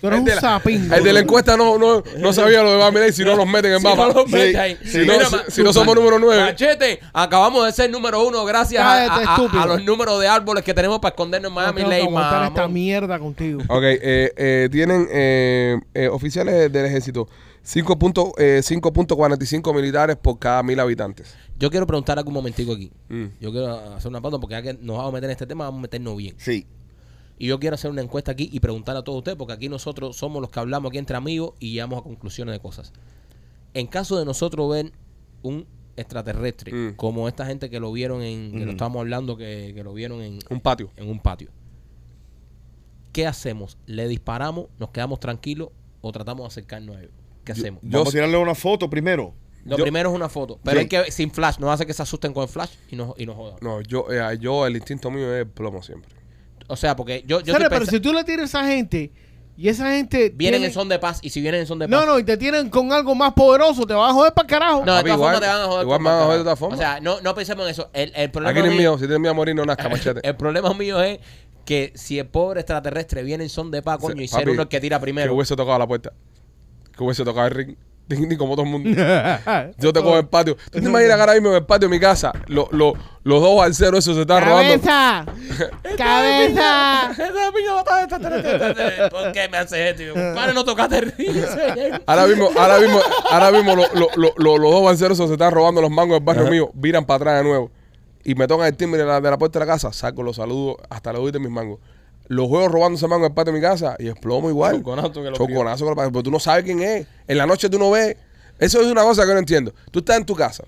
Tú eres el, un de la, sapingo. el de la encuesta no, no, no sabía lo de Bambi Lake si no los meten en Si no los ahí. sí. Si no- Mira, si- ma- si no somos número nueve. Machete, acabamos de ser número uno gracias a, Cállate, a- a- estúpido. a los números de árboles que tenemos para escondernos en Miami aguantar esta mierda contigo. Ok, eh, eh, tienen eh, eh, oficiales del ejército 5 punto- eh, 5.45 militares por cada mil habitantes. Yo quiero preguntar algo un momentico aquí. Mm. Yo quiero hacer una pausa porque ya que nos vamos a meter en este tema, vamos a meternos bien. Sí. Y yo quiero hacer una encuesta aquí y preguntar a todos ustedes, porque aquí nosotros somos los que hablamos aquí entre amigos y llegamos a conclusiones de cosas. En caso de nosotros ver un extraterrestre, Mm. como esta gente que lo vieron en, que lo estábamos hablando, que, que lo vieron en, Un patio. en un patio. ¿Qué hacemos? ¿Le disparamos, nos quedamos tranquilos o tratamos de acercarnos a ellos? ¿Qué hacemos? Yo Vamos a tirarle una foto primero. Lo yo- primero es una foto, pero Sí. hay que sin flash, no hace que se asusten con el flash y nos, y nos jodan. No, yo, eh, yo el instinto mío es plomo siempre. O sea, porque yo, yo pero si tú le tienes a esa gente y esa gente. vienen tiene- en son de paz y si vienen en son de paz. No, no, y te tienen con algo más poderoso, te vas a joder para carajo. No, de todas igual- formas te van a joder. igual me van a joder de todas formas. O sea, no, no pensemos en eso. El, el problema Aquí ni mío, mío, si tienes miedo a morir, no nazca, machete. el problema mío es que si el pobre extraterrestre viene en son de paz, coño, y ser Papi, uno el que tira Que primero. hubiese tocado la puerta. Que hubiese tocado el ring. Ding, como todo el mundo. Yo te cojo el patio. ¿Tú te imaginas que ahora mismo en el patio de mi casa lo- lo- los dos al cero esos se están robando? ¡Cabeza! ¡Cabeza! ¿Por qué me hace esto? Y yo, Compadre, no tocaste el. Ahora mismo, ahora mismo, ahora mismo lo- lo- lo- lo- los dos banceros se están robando los mangos del barrio mío, viran para atrás de nuevo. Y me tocan el timbre de la, de la puerta de la casa, saco los saludos hasta le doy de mis mangos. Los juego robando ese mango del patio de mi casa y explomo igual. Choconazo que lo Choconazo que lo Pero tú no sabes quién es. En la noche tú no ves. Eso es una cosa que no entiendo. Tú estás en tu casa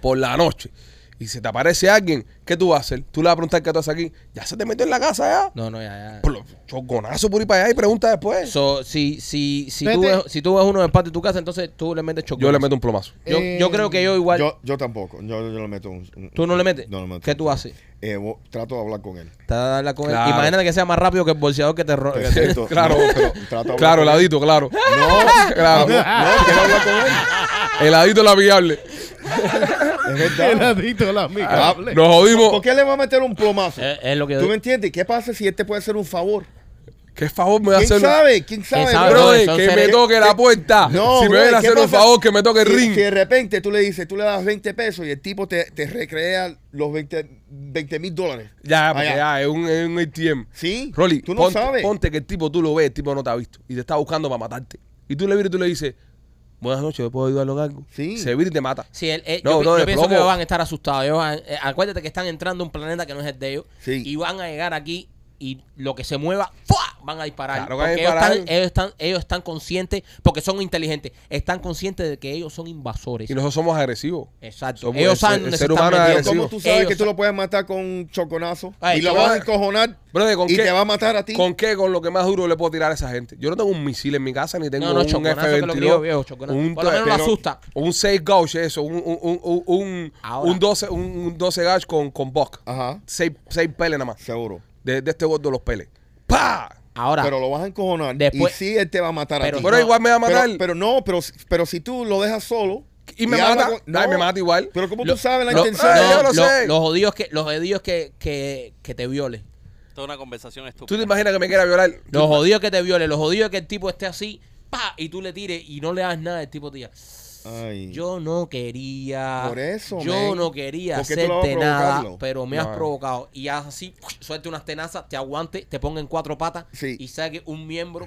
por la noche y se te aparece alguien, ¿qué tú vas a hacer? Tú le vas a preguntar qué tú haces aquí. Ya se te metió en la casa ya. No, no, ya, ya. Por Choconazo por ir para allá y pregunta después. So, si, si, si, tú ves, si tú ves uno en el patio de tu casa, entonces tú le metes chocolate. Yo le meto un plomazo. Yo, Eh, yo creo que yo igual. Yo, yo tampoco. Yo, yo le meto un, un- ¿Tú no le metes? No le meto. ¿Qué tú haces? Eh, trato de hablar con él. Vas a darla con él. Imagínate que sea más rápido que el bolseador que te ro- que te- Perfecto. Claro. No, pero trato de hablar Claro, heladito, claro. No, Claro. no, quiero hablar con él. Heladito la viable. Es verdad. Heladito la amiga. Ah, Nos jodimos. ¿Por qué le va a meter un plomazo? Es, es lo que ¿Tú me entiendes? ¿Qué pasa si este puede hacer un favor? ¿Qué favor me va a ¿Quién hacer? sabe? ¿Quién sabe? sabe, bro? Brother, que me toque la puerta. No, si me viene a ¿qué hacer un favor, que me toque el Si- ring. Si de repente tú le dices, tú le das 20 pesos y el tipo te, te recrea los 20 mil dólares. Ya, porque ya, es un, es un ATM. Sí, Rolly, tú no ponte, sabes. ponte que el tipo tú lo ves, el tipo no te ha visto y te está buscando para matarte. Y tú le vienes y tú le dices, buenas noches, ¿me puedo ayudarlo en algo? Sí. Se vira y te mata. Sí, él- él- No, yo, no, yo pienso que plomo. ellos van a estar asustados. Ellos van- eh, acuérdate que están entrando a un planeta que no es el de ellos. Sí. Y van a llegar aquí y lo que se mueva, ¡fua! van a disparar. Claro porque ellos disparar. están, ellos, están, ellos están conscientes, porque son inteligentes, están conscientes de que ellos son invasores. Y nosotros somos agresivos. Exacto. Somos- ellos el saben el se ser están humano agresivo. ¿Cómo tú sabes Ellos que tú lo puedes matar con un choconazo? Ay, y lo vas a encojonar Brother, ¿con y qué? te va a matar a ti. ¿Con qué? Con lo que más duro le puedo tirar a esa gente. Yo no tengo un misil en mi casa, ni tengo No, no, un choconazo que lo F-22. crío, viejo, choconazo. un Por lo menos lo pero- asusta. Un 6 gauge, eso. Un, un, un, un, un, Ahora. un 12, un, un 12 gauge con, con Buck. Ajá, 6 peles nada más. seguro. De, de este gordo los peles. ¡Pah! Ahora, Pero lo vas a encojonar Después- y sí él te va a matar Pero a ti. Pero No, igual me va a matar. Pero, pero no, pero, pero si tú lo dejas solo y me mata. con- Ay, me mata igual. Pero como Lo- tú sabes la lo- intención. Ay, no, yo lo lo- sé. los jodidos que, los jodidos que, que, que te viole. Es una conversación ¿Tú estúpida. te imaginas que me quiera violar? Los jodidos que te viole, los jodidos que el tipo esté así, pa, y tú le tires y no le das nada, el tipo te diga, Ay. yo no quería. Por eso, Yo man. no quería ¿Por qué tú lo vas a hacerte nada, pero me has provocado. Y haz así, suelte unas tenazas, te aguante, te ponga en cuatro patas Sí. y saque un miembro.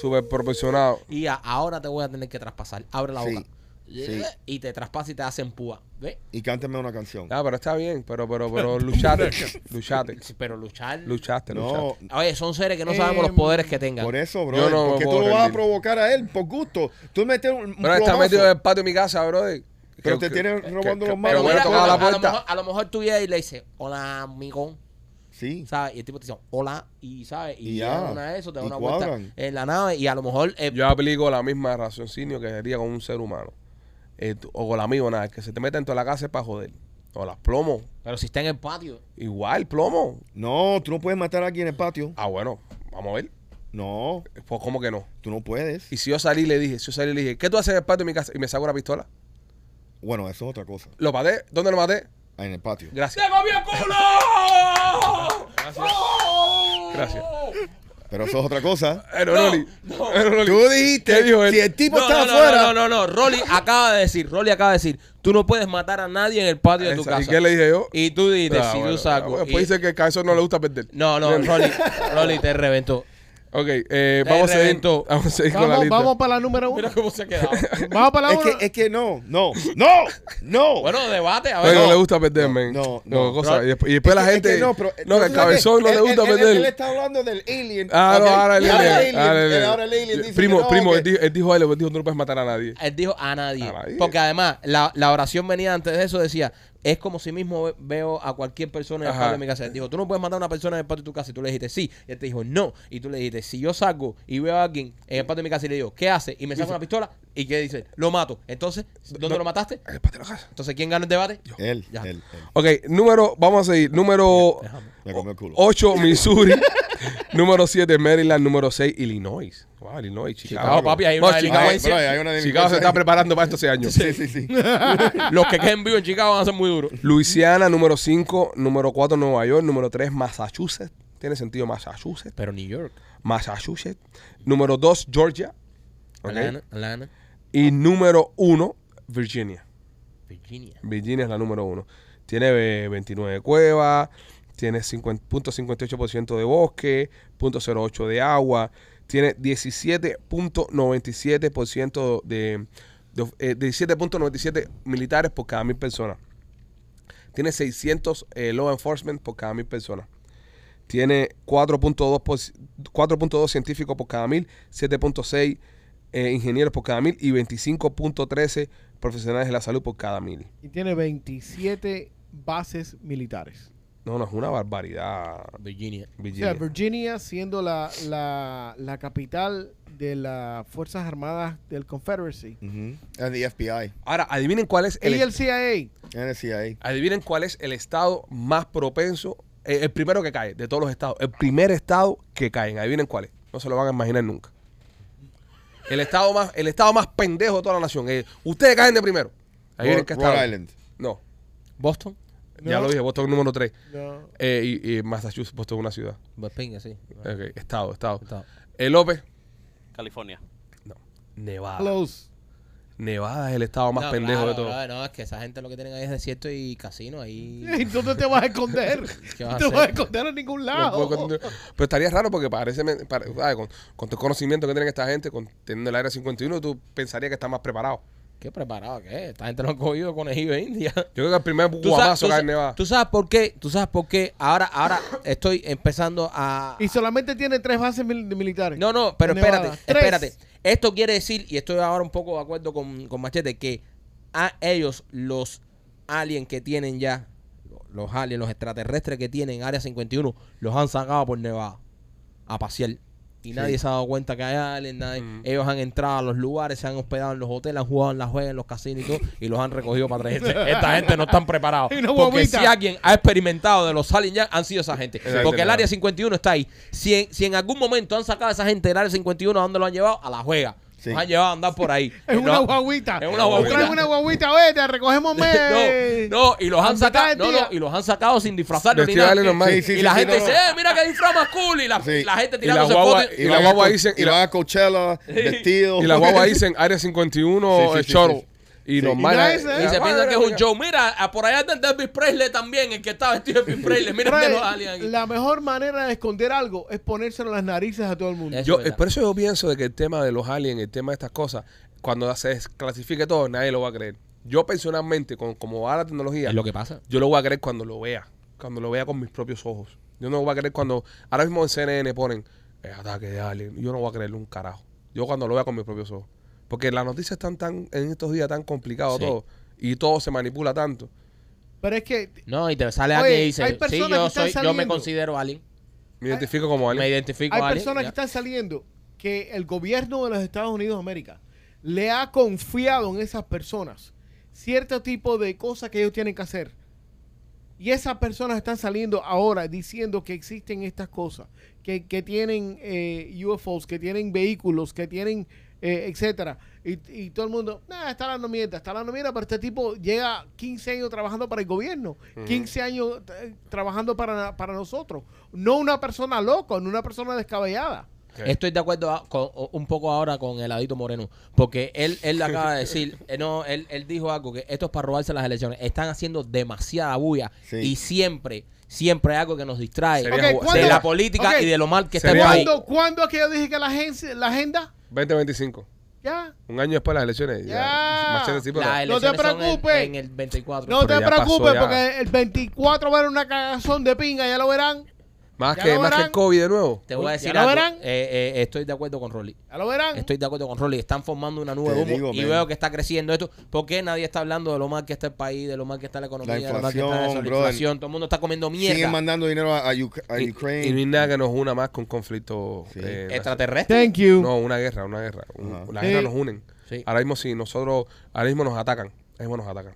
Súper proporcionado. Y ya, ahora te voy a tener que traspasar. Abre la Sí, boca. Sí. Y te traspasa y te hacen púa. ¿Ves? Y cántame una canción. Ah, pero está bien. Pero, pero, pero, luchate. luchate. Sí, Pero luchar. Luchaste, No, luchaste. Oye, son seres que no sabemos los poderes que tengan. por eso, bro. No porque tú lo vas a provocar a él por gusto. Tú metes un, Pero está metido en el patio de mi casa, brother. Pero Que- te tiene que- robando que- los manos. Pero voy a mira, tocar a, la a lo puerta. mejor, a lo mejor tú llegas y le dices, hola, amigo. Sí. ¿Sabes? Y el tipo te dice, hola, y ¿sabes? Y, Y ya. ya. una de eso, te da Y una vuelta en la nave y a lo mejor... eh, Yo aplico la misma raciocinio que sería con un ser humano. Eh, tú- o con la amigo, nada. Que se te meta en toda la casa es para joder. O las plomo. pero si está en el patio. Igual, plomo. No, tú no puedes matar a alguien en el patio. Ah, bueno. Vamos a ver. No, Pues, ¿cómo que no? tú no puedes. Y si yo salí y le dije, si yo salí y le dije, ¿qué tú haces en el patio de mi casa? Y me saco una pistola. Bueno, eso es otra cosa. ¿Lo maté? ¿Dónde lo maté? Ah, En el patio. Gracias. Gracias. Pero eso es otra cosa. Pero, Rolly. Pero, Rolly. Tú dijiste, ¿Qué dijo él? si el tipo No, está no, no, afuera, No, no, no, no. Rolly acaba de decir, Rolly acaba de decir, tú no puedes matar a nadie en el patio de tu casa. ¿Y qué le dije yo? Y tú dijiste, Ah, si bueno, tú saco. ah, bueno, y- Pues dice que el cabezón no le gusta perder. No, no, Rolly, Rolly te reventó. Ok, eh, vamos, a vamos a seguir con la lista. vamos para la número uno. Mira cómo se ha quedado. Vamos para la es uno. que, es que no, no, no, no. bueno, debate, a ver. Pero no no, le gusta perder, no, man. no, no. cosa. Y después, y después Es la que- gente. es que no, pero, no, que el ¿tú sabes cabezón no le gusta él- él- perder. Él está hablando del alien. Ah, no, ahora el alien. ahora el alien. Primo, primo, él dijo, él dijo algo, él dijo, tú no puedes matar a nadie. Él dijo a nadie. A nadie. Porque además, la, la oración venía antes de eso, decía, es como si mismo ve- veo a cualquier persona en el patio de mi casa. Él dijo, tú no puedes matar a una persona en el patio de tu casa. Y tú le dijiste, sí. Y él te dijo, no. Y tú le dijiste, si yo salgo y veo a alguien en el patio de mi casa y le digo, ¿qué hace? Y me saca una pistola. ¿Y qué dice? Lo mato. Entonces, ¿dónde No. lo mataste? En el patio de la casa. Entonces, ¿quién gana el debate? Él, Ya. él, él. Ok, número, vamos a seguir. Número Déjame. Me comió el culo. 8, Missouri. número 7, Maryland. Número 6, Illinois. Wow, Illinois, Chicago. Chicago, papi, hay No, una Chicago, delincuencia. Bro, hay una Chicago se está preparando para estos 6 años. Sí, sí, sí. Los que queden vivos en Chicago van a ser muy duros. Luisiana, número 5. Número 4, Nueva York. Número 3, Massachusetts. Tiene sentido Massachusetts. Pero New York, Massachusetts. Número 2, Georgia. Ok. Atlanta, Atlanta, Y número 1, Virginia. Virginia. Virginia es la número 1. Tiene eh, 29 cuevas, tiene 50.58% de bosque, 0.08 de agua, tiene 17.97% de, de, eh, 17.97 militares por cada mil personas. Tiene 600 eh, law enforcement por cada mil personas. Tiene 4.2 por- 4.2 científicos por cada mil, 7.6 eh, ingenieros por cada mil y 25.13 profesionales de la salud por cada mil. Y tiene 27 bases militares. No, no, es una barbaridad, Virginia. O Virginia. sea, Virginia siendo la, la, la capital de las Fuerzas Armadas del Confederacy. And the FBI. Ahora, adivinen cuál es el, Y el CIA. And the CIA. adivinen cuál es el estado más propenso, eh, el primero que cae de todos los estados, el primer estado que cae. Adivinen cuál es. No se lo van a imaginar nunca. El estado más, el estado más pendejo de toda la nación. Eh, ustedes caen de primero. Adivinen Rhode, qué Rhode estado. Island. No, Boston. Ya No. lo dije, Boston número 3. No. y, y Massachusetts, Boston es una ciudad. Pues pinga, sí. Ok, estado, estado. Está. El López, California. Nevada. Close. Nevada es el estado más No, pendejo claro, de todo. claro, no, es que esa gente lo que tienen ahí es desierto y casino. Ahí. ¿Y dónde te vas a esconder? ¿Qué no vas a te vas a esconder a ningún No lado. Pero estaría raro porque parece, con, con tu conocimiento que tienen esta gente, con, teniendo el área 51, tú pensarías que está más preparado. ¿Qué preparado? ¿Qué? Esta gente lo han cogido con el de India. Yo creo que el primer ¿Tú sabes, guamazo tú cae sa- en Nevada. tú sabes por qué? ¿Tú sabes por qué? Ahora, ahora estoy empezando a... Y solamente tiene tres bases mil- militares. No, no, pero espérate, Tres. espérate. Esto quiere decir, y estoy ahora un poco de acuerdo con, con Machete, que a ellos, los aliens que tienen ya, los aliens, los extraterrestres que tienen Área 51, los han sacado por Nevada a pasear. Y nadie se ha dado cuenta que hay nadie- Mm. ellos han entrado a los lugares, se han hospedado en los hoteles, han jugado en las juegas, en los casinos y todo, y los han recogido para traerse. Esta gente no están preparados. No porque vomita. si alguien ha experimentado de los aliens ya, han sido esa gente. Porque el área 51 está ahí. Si en, si en algún momento han sacado a esa gente del área 51, ¿a dónde lo han llevado? A la juega. Sí. Los han llevado a andar por ahí. Es No, una guaguita. Es una guaguita. Trae una guaguita, vete, recogemos mes. No, no, y los han sacado, no, y los han sacado sin ni nada. normal. Sí, sí, y sí, la sí, gente no, dice, no. eh, mira qué disfraz más cool. Y la, Sí. la gente tirándose la fotos. y la guagua dicen- y van a Coachella, vestido. Y la guagua dicen área 51 Sí, sí, el sí, shuttle. Y Sí. normal. Y nadie se- Y se Ah, piensan que es un show. Mira, por allá está Elvis Presley también, el que está vestido de Elvis Presley. Mira de los aliens la mejor manera de esconder algo es ponérselo en las narices a todo el mundo. Eso Yo, es verdad. por eso yo pienso de que el tema de los aliens, el tema de estas cosas, cuando se desclasifique todo, nadie lo va a creer. Yo personalmente, con, como va la tecnología, Es lo que pasa. yo lo voy a creer cuando lo vea. Cuando lo vea con mis propios ojos. Yo no lo voy a creer cuando... Ahora mismo en CNN ponen eh, ataque de alien. Yo no voy a creerle un carajo. Yo cuando lo vea con mis propios ojos. Porque las noticias están tan, en estos días tan complicado Sí. todo. Y todo se manipula tanto. Pero es que No, y te sale Oye, alguien y dice, sí, personas yo, están soy, yo me saliendo. considero alien. Me identifico como Me alien. identifico hay alien. personas que ya. están saliendo que el gobierno de los Estados Unidos de América le ha confiado en esas personas cierto tipo de cosas que ellos tienen que hacer. Y esas personas están saliendo ahora diciendo que existen estas cosas, que, que tienen eh, UFOs, que tienen vehículos, que tienen, eh, etcétera. Y, y todo el mundo, nah, está dando mierda, está dando mierda, pero este tipo lleva 15 años trabajando para el gobierno, 15 años eh, trabajando para, para nosotros. No una persona loca, no una persona descabellada. Estoy de acuerdo a- con- o- un poco ahora con el Adito Moreno, porque él, él le acaba de decir, eh, no, él, él dijo algo, que esto es para robarse las elecciones. Están haciendo demasiada bulla Sí. y siempre, siempre hay algo que nos distrae de ¿cuándo- la política y de lo mal que está el país. ¿Cuándo, ¿Cuándo es que yo dije que la, agencia, la agenda? 2025. Ya. Un año después de las elecciones. Ya. Ya. Machete sí, pero- Las No te elecciones son en- preocupes. En, el 24. No Pero te ya pasó preocupes ya. porque el 24 va a haber una cagazón de pinga, ya lo verán. Más, Ya que, más que el COVID de nuevo. Te voy a ¿Ya decir lo algo. verán? Eh, eh, estoy de acuerdo con Rolly. Ya lo verán. Estoy de acuerdo con Rolly. Están formando una nube Te de humo digo, y man. veo que está creciendo esto. ¿Por qué nadie está hablando de lo mal que está el país, de lo mal que está la economía, de lo mal que está inflación, eso, la brother. inflación? Todo el mundo está comiendo mierda. Siguen mandando dinero a, a Uc- a Y, y no hay nada que nos una más con conflicto. Sí. eh, Extraterrestre. Thank you. No, una guerra, una guerra. Un- Ajá. Las Sí. guerras nos unen. Sí. Ahora mismo si nosotros, ahora mismo nos atacan. Ahora mismo nos atacan.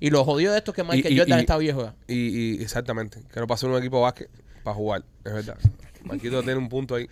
Y lo jodido de esto es que Michael Y- y- Jordan y- está viejo ya. Y, y exactamente, que no pase un equipo de básquet para jugar, es verdad. Marquito tiene un punto ahí.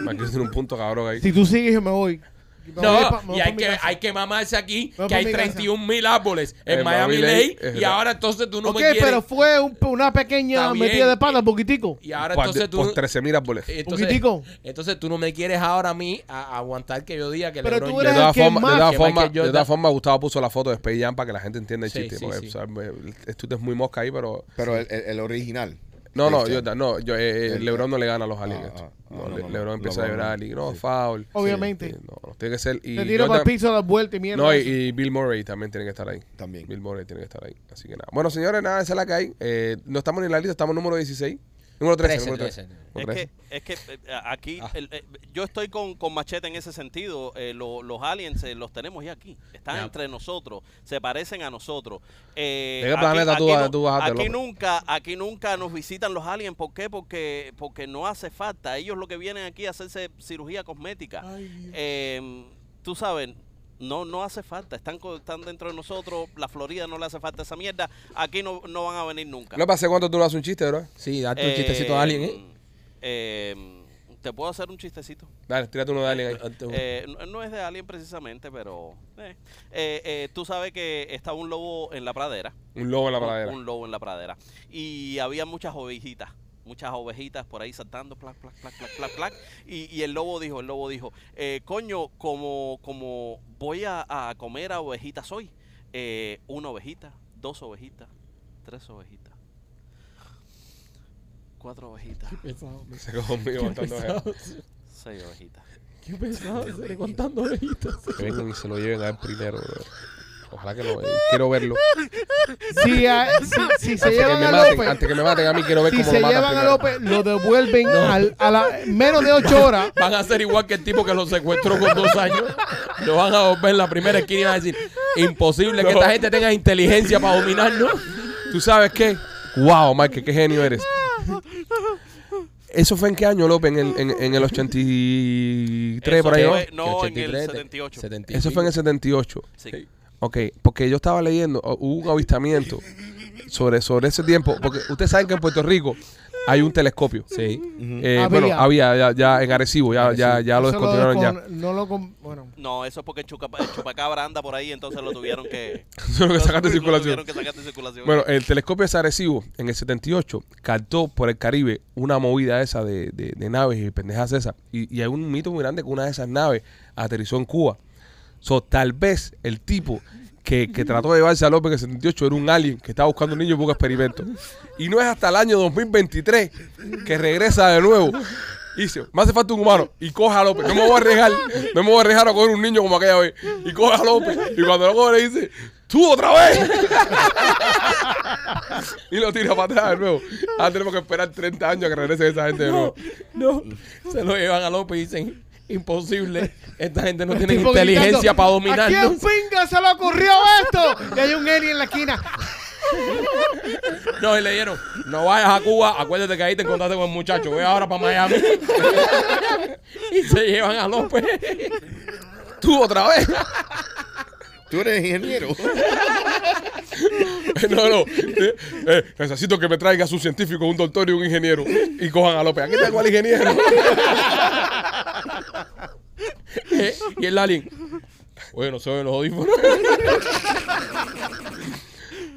Marquito tiene un punto cabrón ahí. Si tú sigues, yo me voy. Me voy No, pa- me voy y hay que, casa. hay que mamarse aquí que hay mi casa. 31 mil árboles en, En Miami Lake y verdad. ahora entonces tú no ok, me quieres. pero fue un- una pequeña bien. metida de pata, poquitico. Y ahora Por- entonces tú... por 13 mil árboles. entonces, Poquitico. entonces tú no me quieres ahora a mí a, a aguantar que yo diga que Pero LeBron tú eres todas formas, de todas formas, de todas formas, Gustavo puso la foto de Space Jam para que la gente entienda el Sí, chiste. sí, porque, sí. o sea, el- esto es muy mosca ahí, pero... Pero el, el- el original. No, no, yo, no, yo, eh, eh, El- LeBron no le gana a los aliens. Ah, ah, No, no, no, Le- no, LeBron no, empieza no, a llorar y no, sí. foul. Obviamente. Sí, no, no, tiene que ser. Y Se tira para el piso, da vuelta y mierda. No, y, y Bill Murray también tiene que estar ahí. También. Bill Murray tiene que estar ahí. Así que nada. Bueno, señores, nada, esa es la que hay. Eh, no estamos ni en la lista, estamos en número 16. Número 13. 13, número 13. 13. Es que, 13. es que eh, aquí Ah. el- eh, yo estoy con, con Machete en ese sentido. eh, lo- los aliens eh, los tenemos ya aquí. Están entre nosotros. Se parecen a nosotros. Eh, ¿De qué planeta tú vas- tú bajaste, aquí nunca, aquí nunca nos visitan los aliens. ¿Por qué? Porque, porque no hace falta. Ellos lo que vienen aquí a hacerse cirugía cosmética. Eh, tú sabes, no, no hace falta. Están, están dentro de nosotros. La Florida no le hace falta esa mierda. Aquí no, no van a venir nunca. No pasé cuánto tú no haces un chiste, bro. Sí, date un chistecito a alguien, ¿eh? eh, ¿Te puedo hacer un chistecito? Dale, tírate uno de alguien ahí. Eh, no, es de Alien precisamente, pero... eh. Eh, eh, tú sabes que estaba un lobo en la pradera. Un lobo en la Un- pradera. Un, lobo en la pradera. Y había muchas ovejitas. Muchas ovejitas por ahí saltando, plac, plac, plac, plac, plac, plac. Y, y el lobo dijo, el lobo dijo, eh, coño, como, como voy a, a comer a ovejitas hoy, eh, una ovejita, dos ovejitas, tres ovejitas, cuatro ovejitas, Se quedó conmigo contando eso. seis ovejitas. Qué pesado ser contando ovejitas. Que vengan y se lo lleven a él primero, bro. Ojalá que lo vean. Quiero verlo. Si, a- si, si se Antes que, llevan me a maten, López, antes que me maten a mí, quiero ver si cómo se lo matan llevan a primero. López, lo devuelven al- a la menos de ocho horas. Van a ser igual que el tipo que lo secuestró con dos años. Lo van a volver en la primera esquina y van a decir, imposible que esta gente tenga inteligencia para dominarnos. ¿Tú sabes qué? Wow, Mike, qué genio eres. ¿Eso fue en qué año, López? En el, en, en el 83, Eso por ahí, ¿no? fue- no, en el 83, 78. 70 y Eso fue en el pico. 78. Sí. Ok, porque yo estaba leyendo, o- hubo un avistamiento sobre, sobre ese tiempo, porque ustedes saben que en Puerto Rico hay un telescopio. Sí. Eh, Había. bueno, había ya, ya en Arecibo, ya, ya, ya lo descontinuaron ya. No lo con- bueno. No, eso es porque el, chucapa- el chupacabra anda por ahí, entonces lo tuvieron que... Eso es lo que sacaste de lo circulación. tuvieron que sacar de circulación. Bueno, el telescopio de Arecibo en el 78 captó por el Caribe una movida esa de, de- de naves y pendejas esas. Y, y hay un mito muy grande que una de esas naves aterrizó en Cuba. So, tal vez el tipo que, que trató de llevarse a López en el 78 era un alien que estaba buscando un niño y poco experimento. Y no es hasta el año 2023 que regresa de nuevo. Y dice, me hace falta un humano. Y coja a López. No me voy a arriesgar. No me voy a arriesgar a coger un niño como aquella vez. Y coja a López. Y cuando lo coge le dice, tú otra vez. y lo tira para atrás de nuevo. Ahora tenemos que esperar 30 años a que regrese esa gente de nuevo. No, se lo llevan a López y dicen, imposible. Esta gente no tiene inteligencia para ¿A quién pinga se le ocurrió esto? Y hay un alien en la esquina. No, y le dieron, no vayas a Cuba, acuérdate que ahí te encontraste con el muchacho, ve ahora para Miami. y se llevan a López. Tú otra vez. Tú eres ingeniero. no, no. Eh, eh, necesito que me traigas un científico, un doctor y un ingeniero. Y cojan a López. Aquí tengo al ingeniero. Y el alien, bueno, se oyen los audífonos.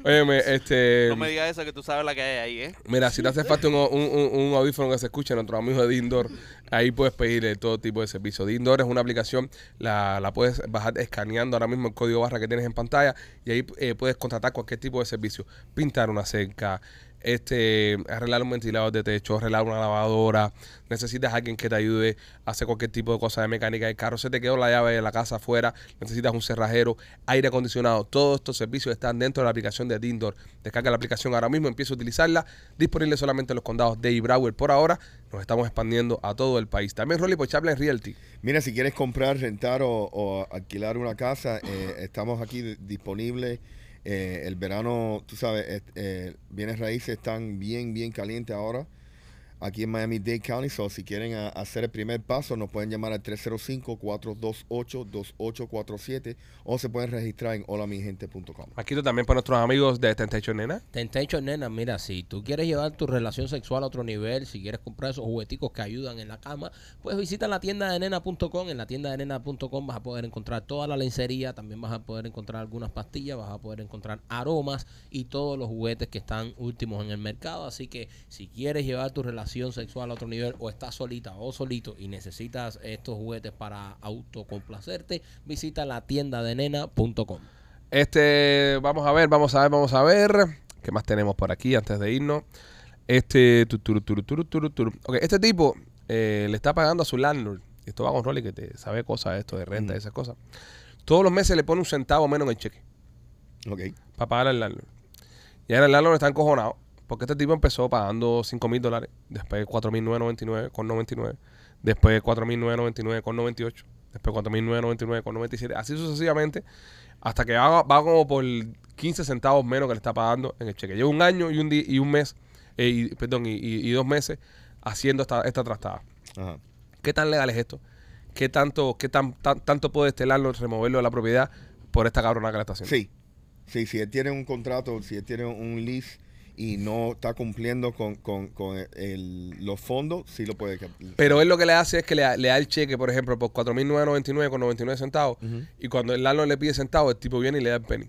Óyeme, este. no me digas eso que tú sabes la que hay ahí, ¿eh? Mira, si te hace falta un, un- un- un audífono que se escuche, nuestro amigo de Dindor, ahí puedes pedirle todo tipo de servicio. Dindor es una aplicación, la, la puedes bajar escaneando ahora mismo el código barra que tienes en pantalla y ahí eh, puedes contratar cualquier tipo de servicio. Pintar una cerca, este, arreglar un ventilador de techo, arreglar una lavadora, necesitas a alguien que te ayude a hacer cualquier tipo de cosa de mecánica del carro, se te quedó la llave de la casa afuera, necesitas un cerrajero, aire acondicionado, todos estos servicios están dentro de la aplicación de Dindor. Descarga la aplicación ahora mismo, empieza a utilizarla, disponible solamente en los condados de Broward por ahora, nos estamos expandiendo a todo el país. También Rolly por Chaplin Realty. Mira, si quieres comprar, rentar o, o alquilar una casa, eh, estamos aquí di- disponibles. Eh, el verano, tú sabes, eh, eh, bienes raíces están bien, bien calientes ahora. Aquí en Miami-Dade County, so si quieren a- hacer el primer paso, nos pueden llamar al 305-428-2847 o se pueden registrar en holamigente.com. Aquí también para nuestros amigos de Tentation Nena. Tentation, nena, mira, si tú quieres llevar tu relación sexual a otro nivel, si quieres comprar esos jugueticos que ayudan en la cama, pues visita la tienda de nena.com. En la tienda de nena.com vas a poder encontrar toda la lencería, también vas a poder encontrar algunas pastillas, vas a poder encontrar aromas y todos los juguetes que están últimos en el mercado. Así que si quieres llevar tu relación sexual a otro nivel o estás solita o solito y necesitas estos juguetes para autocomplacerte, visita la tienda de nena.com. Este, vamos a ver, vamos a ver, vamos a ver. ¿Qué más tenemos por aquí antes de irnos? Este, tu, turu, turu, turu, turu, turu. Ok, este tipo eh, le está pagando a su landlord. Esto va con Rolly que te sabe cosas de esto, de renta y esas cosas. Todos los meses le pone un centavo menos en el cheque Ok. para pagar al landlord. Y ahora el landlord está encojonado Porque este tipo empezó pagando 5 mil dólares, después 4.999 con 99, después 4.999 con 98, después 4.999 con 97, así sucesivamente, hasta que va, va como por 15 centavos menos que le está pagando en el cheque. Lleva un año y un, di- y un mes, eh, y, perdón, y, y- y dos meses haciendo esta, esta trastada. Ajá. ¿Qué tan legal es esto? ¿Qué tanto, qué tan, tan- tanto puede estelarlo, removerlo de la propiedad por esta cabrona que le está haciendo? Sí. Sí, si él tiene un contrato, si él tiene un lease y no está cumpliendo con, con, con el- los fondos, sí lo puede. Pero él lo que le hace es que le, da- le da el cheque, por ejemplo, por 4.999 con 99 centavos. Ujú. Y cuando el landlord le pide centavos, el tipo viene y le da el penny.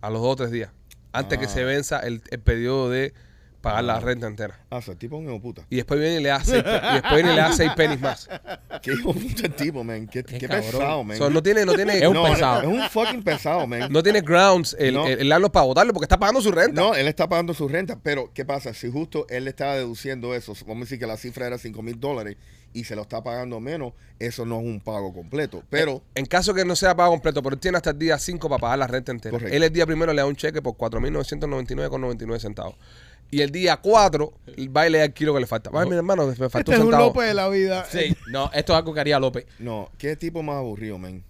A los dos o tres días. Antes que Ah. se venza el, el periodo de pagar la Ah. renta entera. Ah, o sea, el tipo es un hijo de puta. Y después viene y le da seis, pe- y después viene y le da seis pennies más. Qué hijo de puta el tipo, man. Qué, Qué qué cabrón. pesado, man. So, no tiene, no tiene, Es un no, pesado. Es un fucking pesado, man. no tiene grounds el, No. el, el landlord para votarlo porque está pagando su renta. No, él está pagando su renta, pero ¿qué pasa? Si justo él le estaba deduciendo eso, vamos a decir que la cifra era 5 mil dólares y se lo está pagando menos, eso no es un pago completo. Pero, En caso que no sea pago completo, pero él tiene hasta el día 5 para pagar la renta entera. Correcto. Él el día primero le da un cheque por 4.999,99 centavos. Y el día 4 va y le da el kilo que le falta. Ay, mi hermano, me faltó Este un es un centavo. López de la vida. Sí, no, esto es algo que haría López. no, ¿qué tipo más aburrido, man?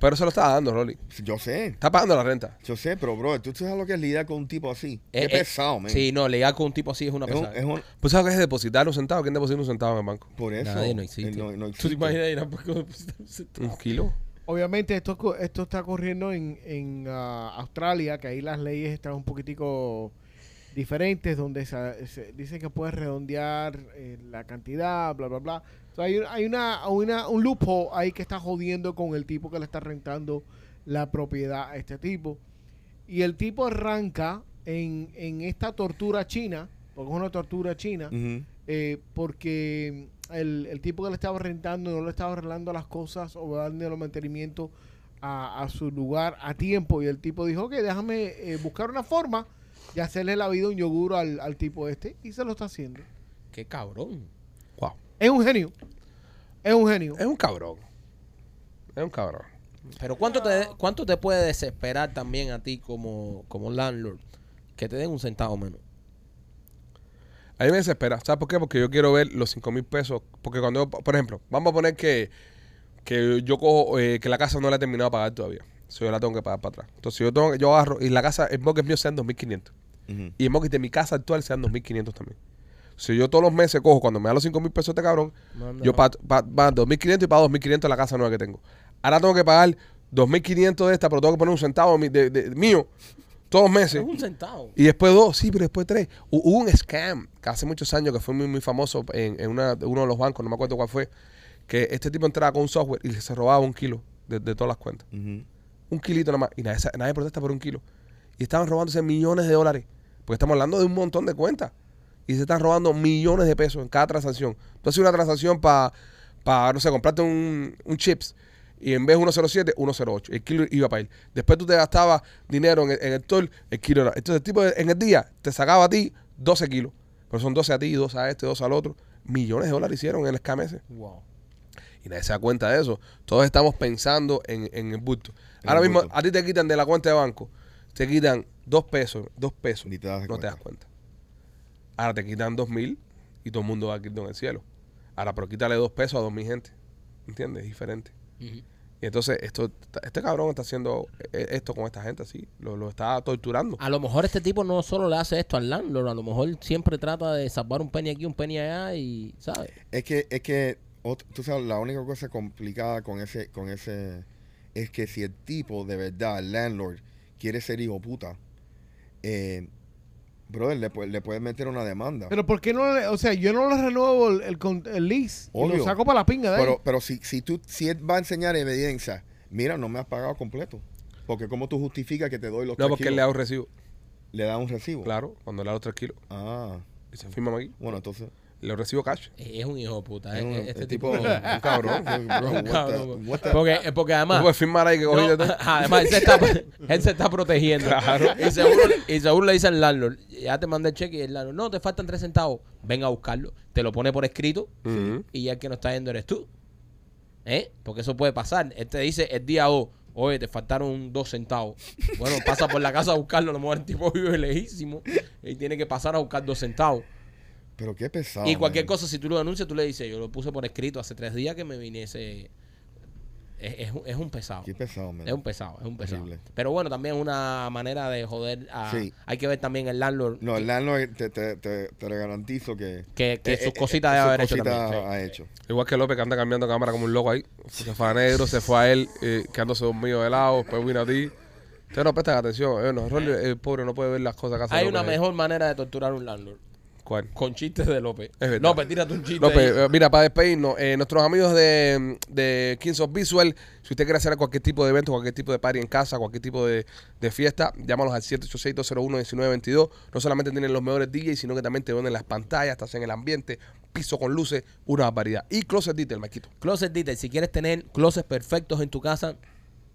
Pero se lo está dando, Rolly. Yo sé, Está pagando la renta. yo sé, pero, bro, tú sabes lo que es lidiar con un tipo así. Qué Eh, eh, pesado, man. Sí, no, legal con un tipo así es una es un, pesada. es un- ¿Pues sabes qué es depositar un centavo? ¿Quién deposita un centavo en el banco? por eso. Nadie no existe. eh, no- no ¿Tú existe. te imaginas ir a depositar un centavo? ¿Un kilo? Obviamente esto, co- esto está corriendo en, en ah, Australia, que ahí las leyes están un poquitico diferentes, donde se, se dice que puedes redondear eh, la cantidad, bla, bla, bla. O sea, hay, un- hay una, una, un loophole ahí que está jodiendo con el tipo que le está rentando la propiedad a este tipo. Y el tipo arranca en, en esta tortura china, porque es una tortura china, eh, porque el, el tipo que le estaba rentando no le estaba arreglando las cosas o dando el mantenimiento a, a su lugar a tiempo y el tipo dijo que déjame eh, buscar una forma de hacerle la vida un yogur al, al tipo este y se lo está haciendo. Qué cabrón. Wow. Es un genio. Es un genio. Es un cabrón. Es un cabrón. Pero ¿cuánto te, cuánto te puede desesperar también a ti como, como landlord que te den un centavo menos? A mí me desespera. ¿Sabes por qué? Porque yo quiero ver los 5 mil pesos. Porque cuando, yo- por ejemplo, vamos a poner que, que yo cojo, eh, que la casa no la he terminado de pagar todavía. So, yo la tengo que pagar para atrás. Entonces yo tengo, yo agarro, y la casa, el mortgage mío sean 2.500. Y el mortgage de mi casa actual sean 2.500 también. Si yo todos los meses cojo, cuando me da los 5 mil pesos este cabrón, Manda. yo pago pa, pa 2.500 y pago 2.500 la casa nueva que tengo. Ahora tengo que pagar 2.500 de esta, pero tengo que poner un centavo mi- de, de- mío todos los meses. Es un centavo. Y después dos, sí, pero después tres. Hu- Hubo un scam que hace muchos años que fue muy, muy famoso en, en una- uno de los bancos, no me acuerdo cuál fue, que este tipo entraba con un software y se robaba un kilo de, de todas las cuentas. Un kilito nada más. Y nadie protesta por un kilo. Y estaban robándose millones de dólares. Porque estamos hablando de un montón de cuentas. Y se están robando millones de pesos en cada transacción. Tú haces una transacción para, no sé, comprarte un, un chips. Y en vez de 107, 108. El kilo iba para él. Después tú te gastabas dinero en el, en el toll, el kilo era. Entonces el tipo en el día te sacaba a ti 12 kilos. Pero son 12 a ti, 12 a este, 12 al otro. Millones de dólares hicieron en el scam ese. Wow. Y nadie se da cuenta de eso. Todos estamos pensando en, en el bulto. En Ahora el mismo, bulto. a ti te quitan de la cuenta de banco, te quitan dos pesos, dos pesos. Ni te das no cuenta. te das cuenta. Ahora te quitan dos mil y todo el mundo va a quitar en el cielo. Ahora, pero quítale dos pesos a dos mil gente. ¿Entiendes? Es diferente. Y entonces, esto, este cabrón está haciendo eh, esto con esta gente así. Lo, lo está torturando. A lo mejor este tipo no solo le hace esto al landlord, a lo mejor siempre trata de salvar un penny aquí, un penny allá y, ¿sabes? Es que, es que, tú sabes, la única cosa complicada con ese, con ese, es que si el tipo de verdad, el landlord, quiere ser hijo puta, eh, brother, le, le puedes meter una demanda. Pero ¿por qué no le, o sea, yo no le renuevo el, el, lease y Obvio. lo saco para la pinga de ahí. Pero, pero si, si tú, si él va a enseñar evidencia, mira, no me has pagado completo. Porque cómo tú justificas que te doy los No, tres porque él le da un recibo. le da un recibo. Claro, cuando le da los tres kilos. Ah, Y se firma aquí. bueno, entonces. Le recibo cash. Es un hijo de puta. es eh, un- Este tipo... un cabrón. bro, what the- cabrón. what the- Porque, eh, porque ¿Tú además... puedes firmar ahí que No, además, él se está, él se está protegiendo. Y, seguro, y seguro le dice al landlord, ya te mandé el cheque y el landlord, no, te faltan tres centavos. Ven a buscarlo. Te lo pone por escrito y ya el que no está yendo eres tú. ¿Eh? Porque eso puede pasar. Él te dice el día 2, Oye, te faltaron dos centavos. Bueno, pasa por la casa a buscarlo. A lo mejor el tipo vive lejísimo y tiene que pasar a buscar dos centavos. Pero qué pesado. y cualquier man. cosa, si tú lo denuncias, tú le dices, yo lo puse por escrito hace tres días que me viniese. Es, es un- es un pesado. Qué pesado, man. Es un pesado, es un pesado. Horrible. Pero bueno, también es una manera de joder. A, Sí. Hay que ver también el landlord No, el landlord te, te, te, te garantizo que... que, que eh, sus eh, cositas eh, debe haber hecho también. sí. ha hecho. Igual que López que anda cambiando cámara como un loco ahí. Se fue a negro, se fue a él, eh, quedándose dormido de lado, después vino a ti. Ustedes no prestan atención. Eh, no, el pobre no puede ver las cosas que hace Hay López una ahí. mejor manera de torturar a un landlord. Con chistes de López. López, tírate un chiste. López, ahí. eh, mira, para despedirnos, eh, nuestros amigos de, de Kings of Visual, si usted quiere hacer cualquier tipo de evento, cualquier tipo de party en casa, cualquier tipo de, de fiesta, llámalos al 786-201-1922. No solamente tienen los mejores DJs, sino que también te venden las pantallas, estás en el ambiente, piso con luces, una barbaridad. Y Closet Detail, Maquito. Closet Detail. Si quieres tener closets perfectos en tu casa,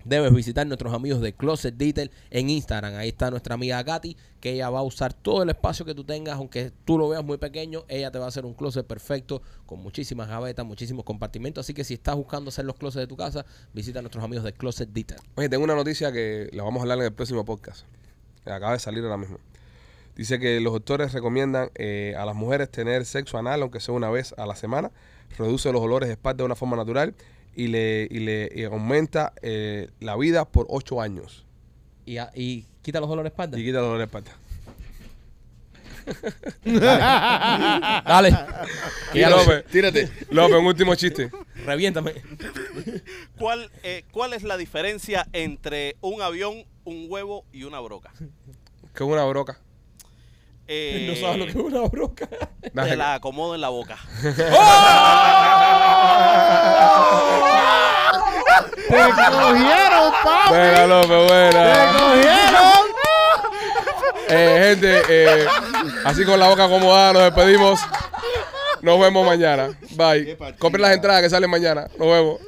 debes visitar nuestros amigos de Closet Detail en Instagram. Ahí está nuestra amiga Katy, que ella va a usar todo el espacio que tú tengas, aunque tú lo veas muy pequeño, ella te va a hacer un closet perfecto con muchísimas gavetas, muchísimos compartimentos. Así que si estás buscando hacer los closets de tu casa, visita a nuestros amigos de Closet Detail. Oye, tengo una noticia que la vamos a hablar en el próximo podcast. Acaba de salir ahora mismo. Dice que los doctores recomiendan eh, a las mujeres tener sexo anal, aunque sea una vez a la semana. Reduce los olores de espalda de una forma natural y le, y le y aumenta eh, la vida por 8 años. Y, a- y quita los dolores de espalda. Y quita los dolores de espalda. Dale. Que ya lo- López, Tírate. López, un último chiste. Reviéntame. ¿Cuál, eh, ¿Cuál es la diferencia entre un avión, un huevo y una broca? Que es una broca. Eh, no sabes lo que es una broca. Te la acomodo en la boca. ¡Te cogieron, papi! Buena, López, ¡Te buena. cogieron! Eh, gente, eh, así con la boca acomodada nos despedimos. Nos vemos mañana. Bye. Compren las entradas que salen mañana. Nos vemos.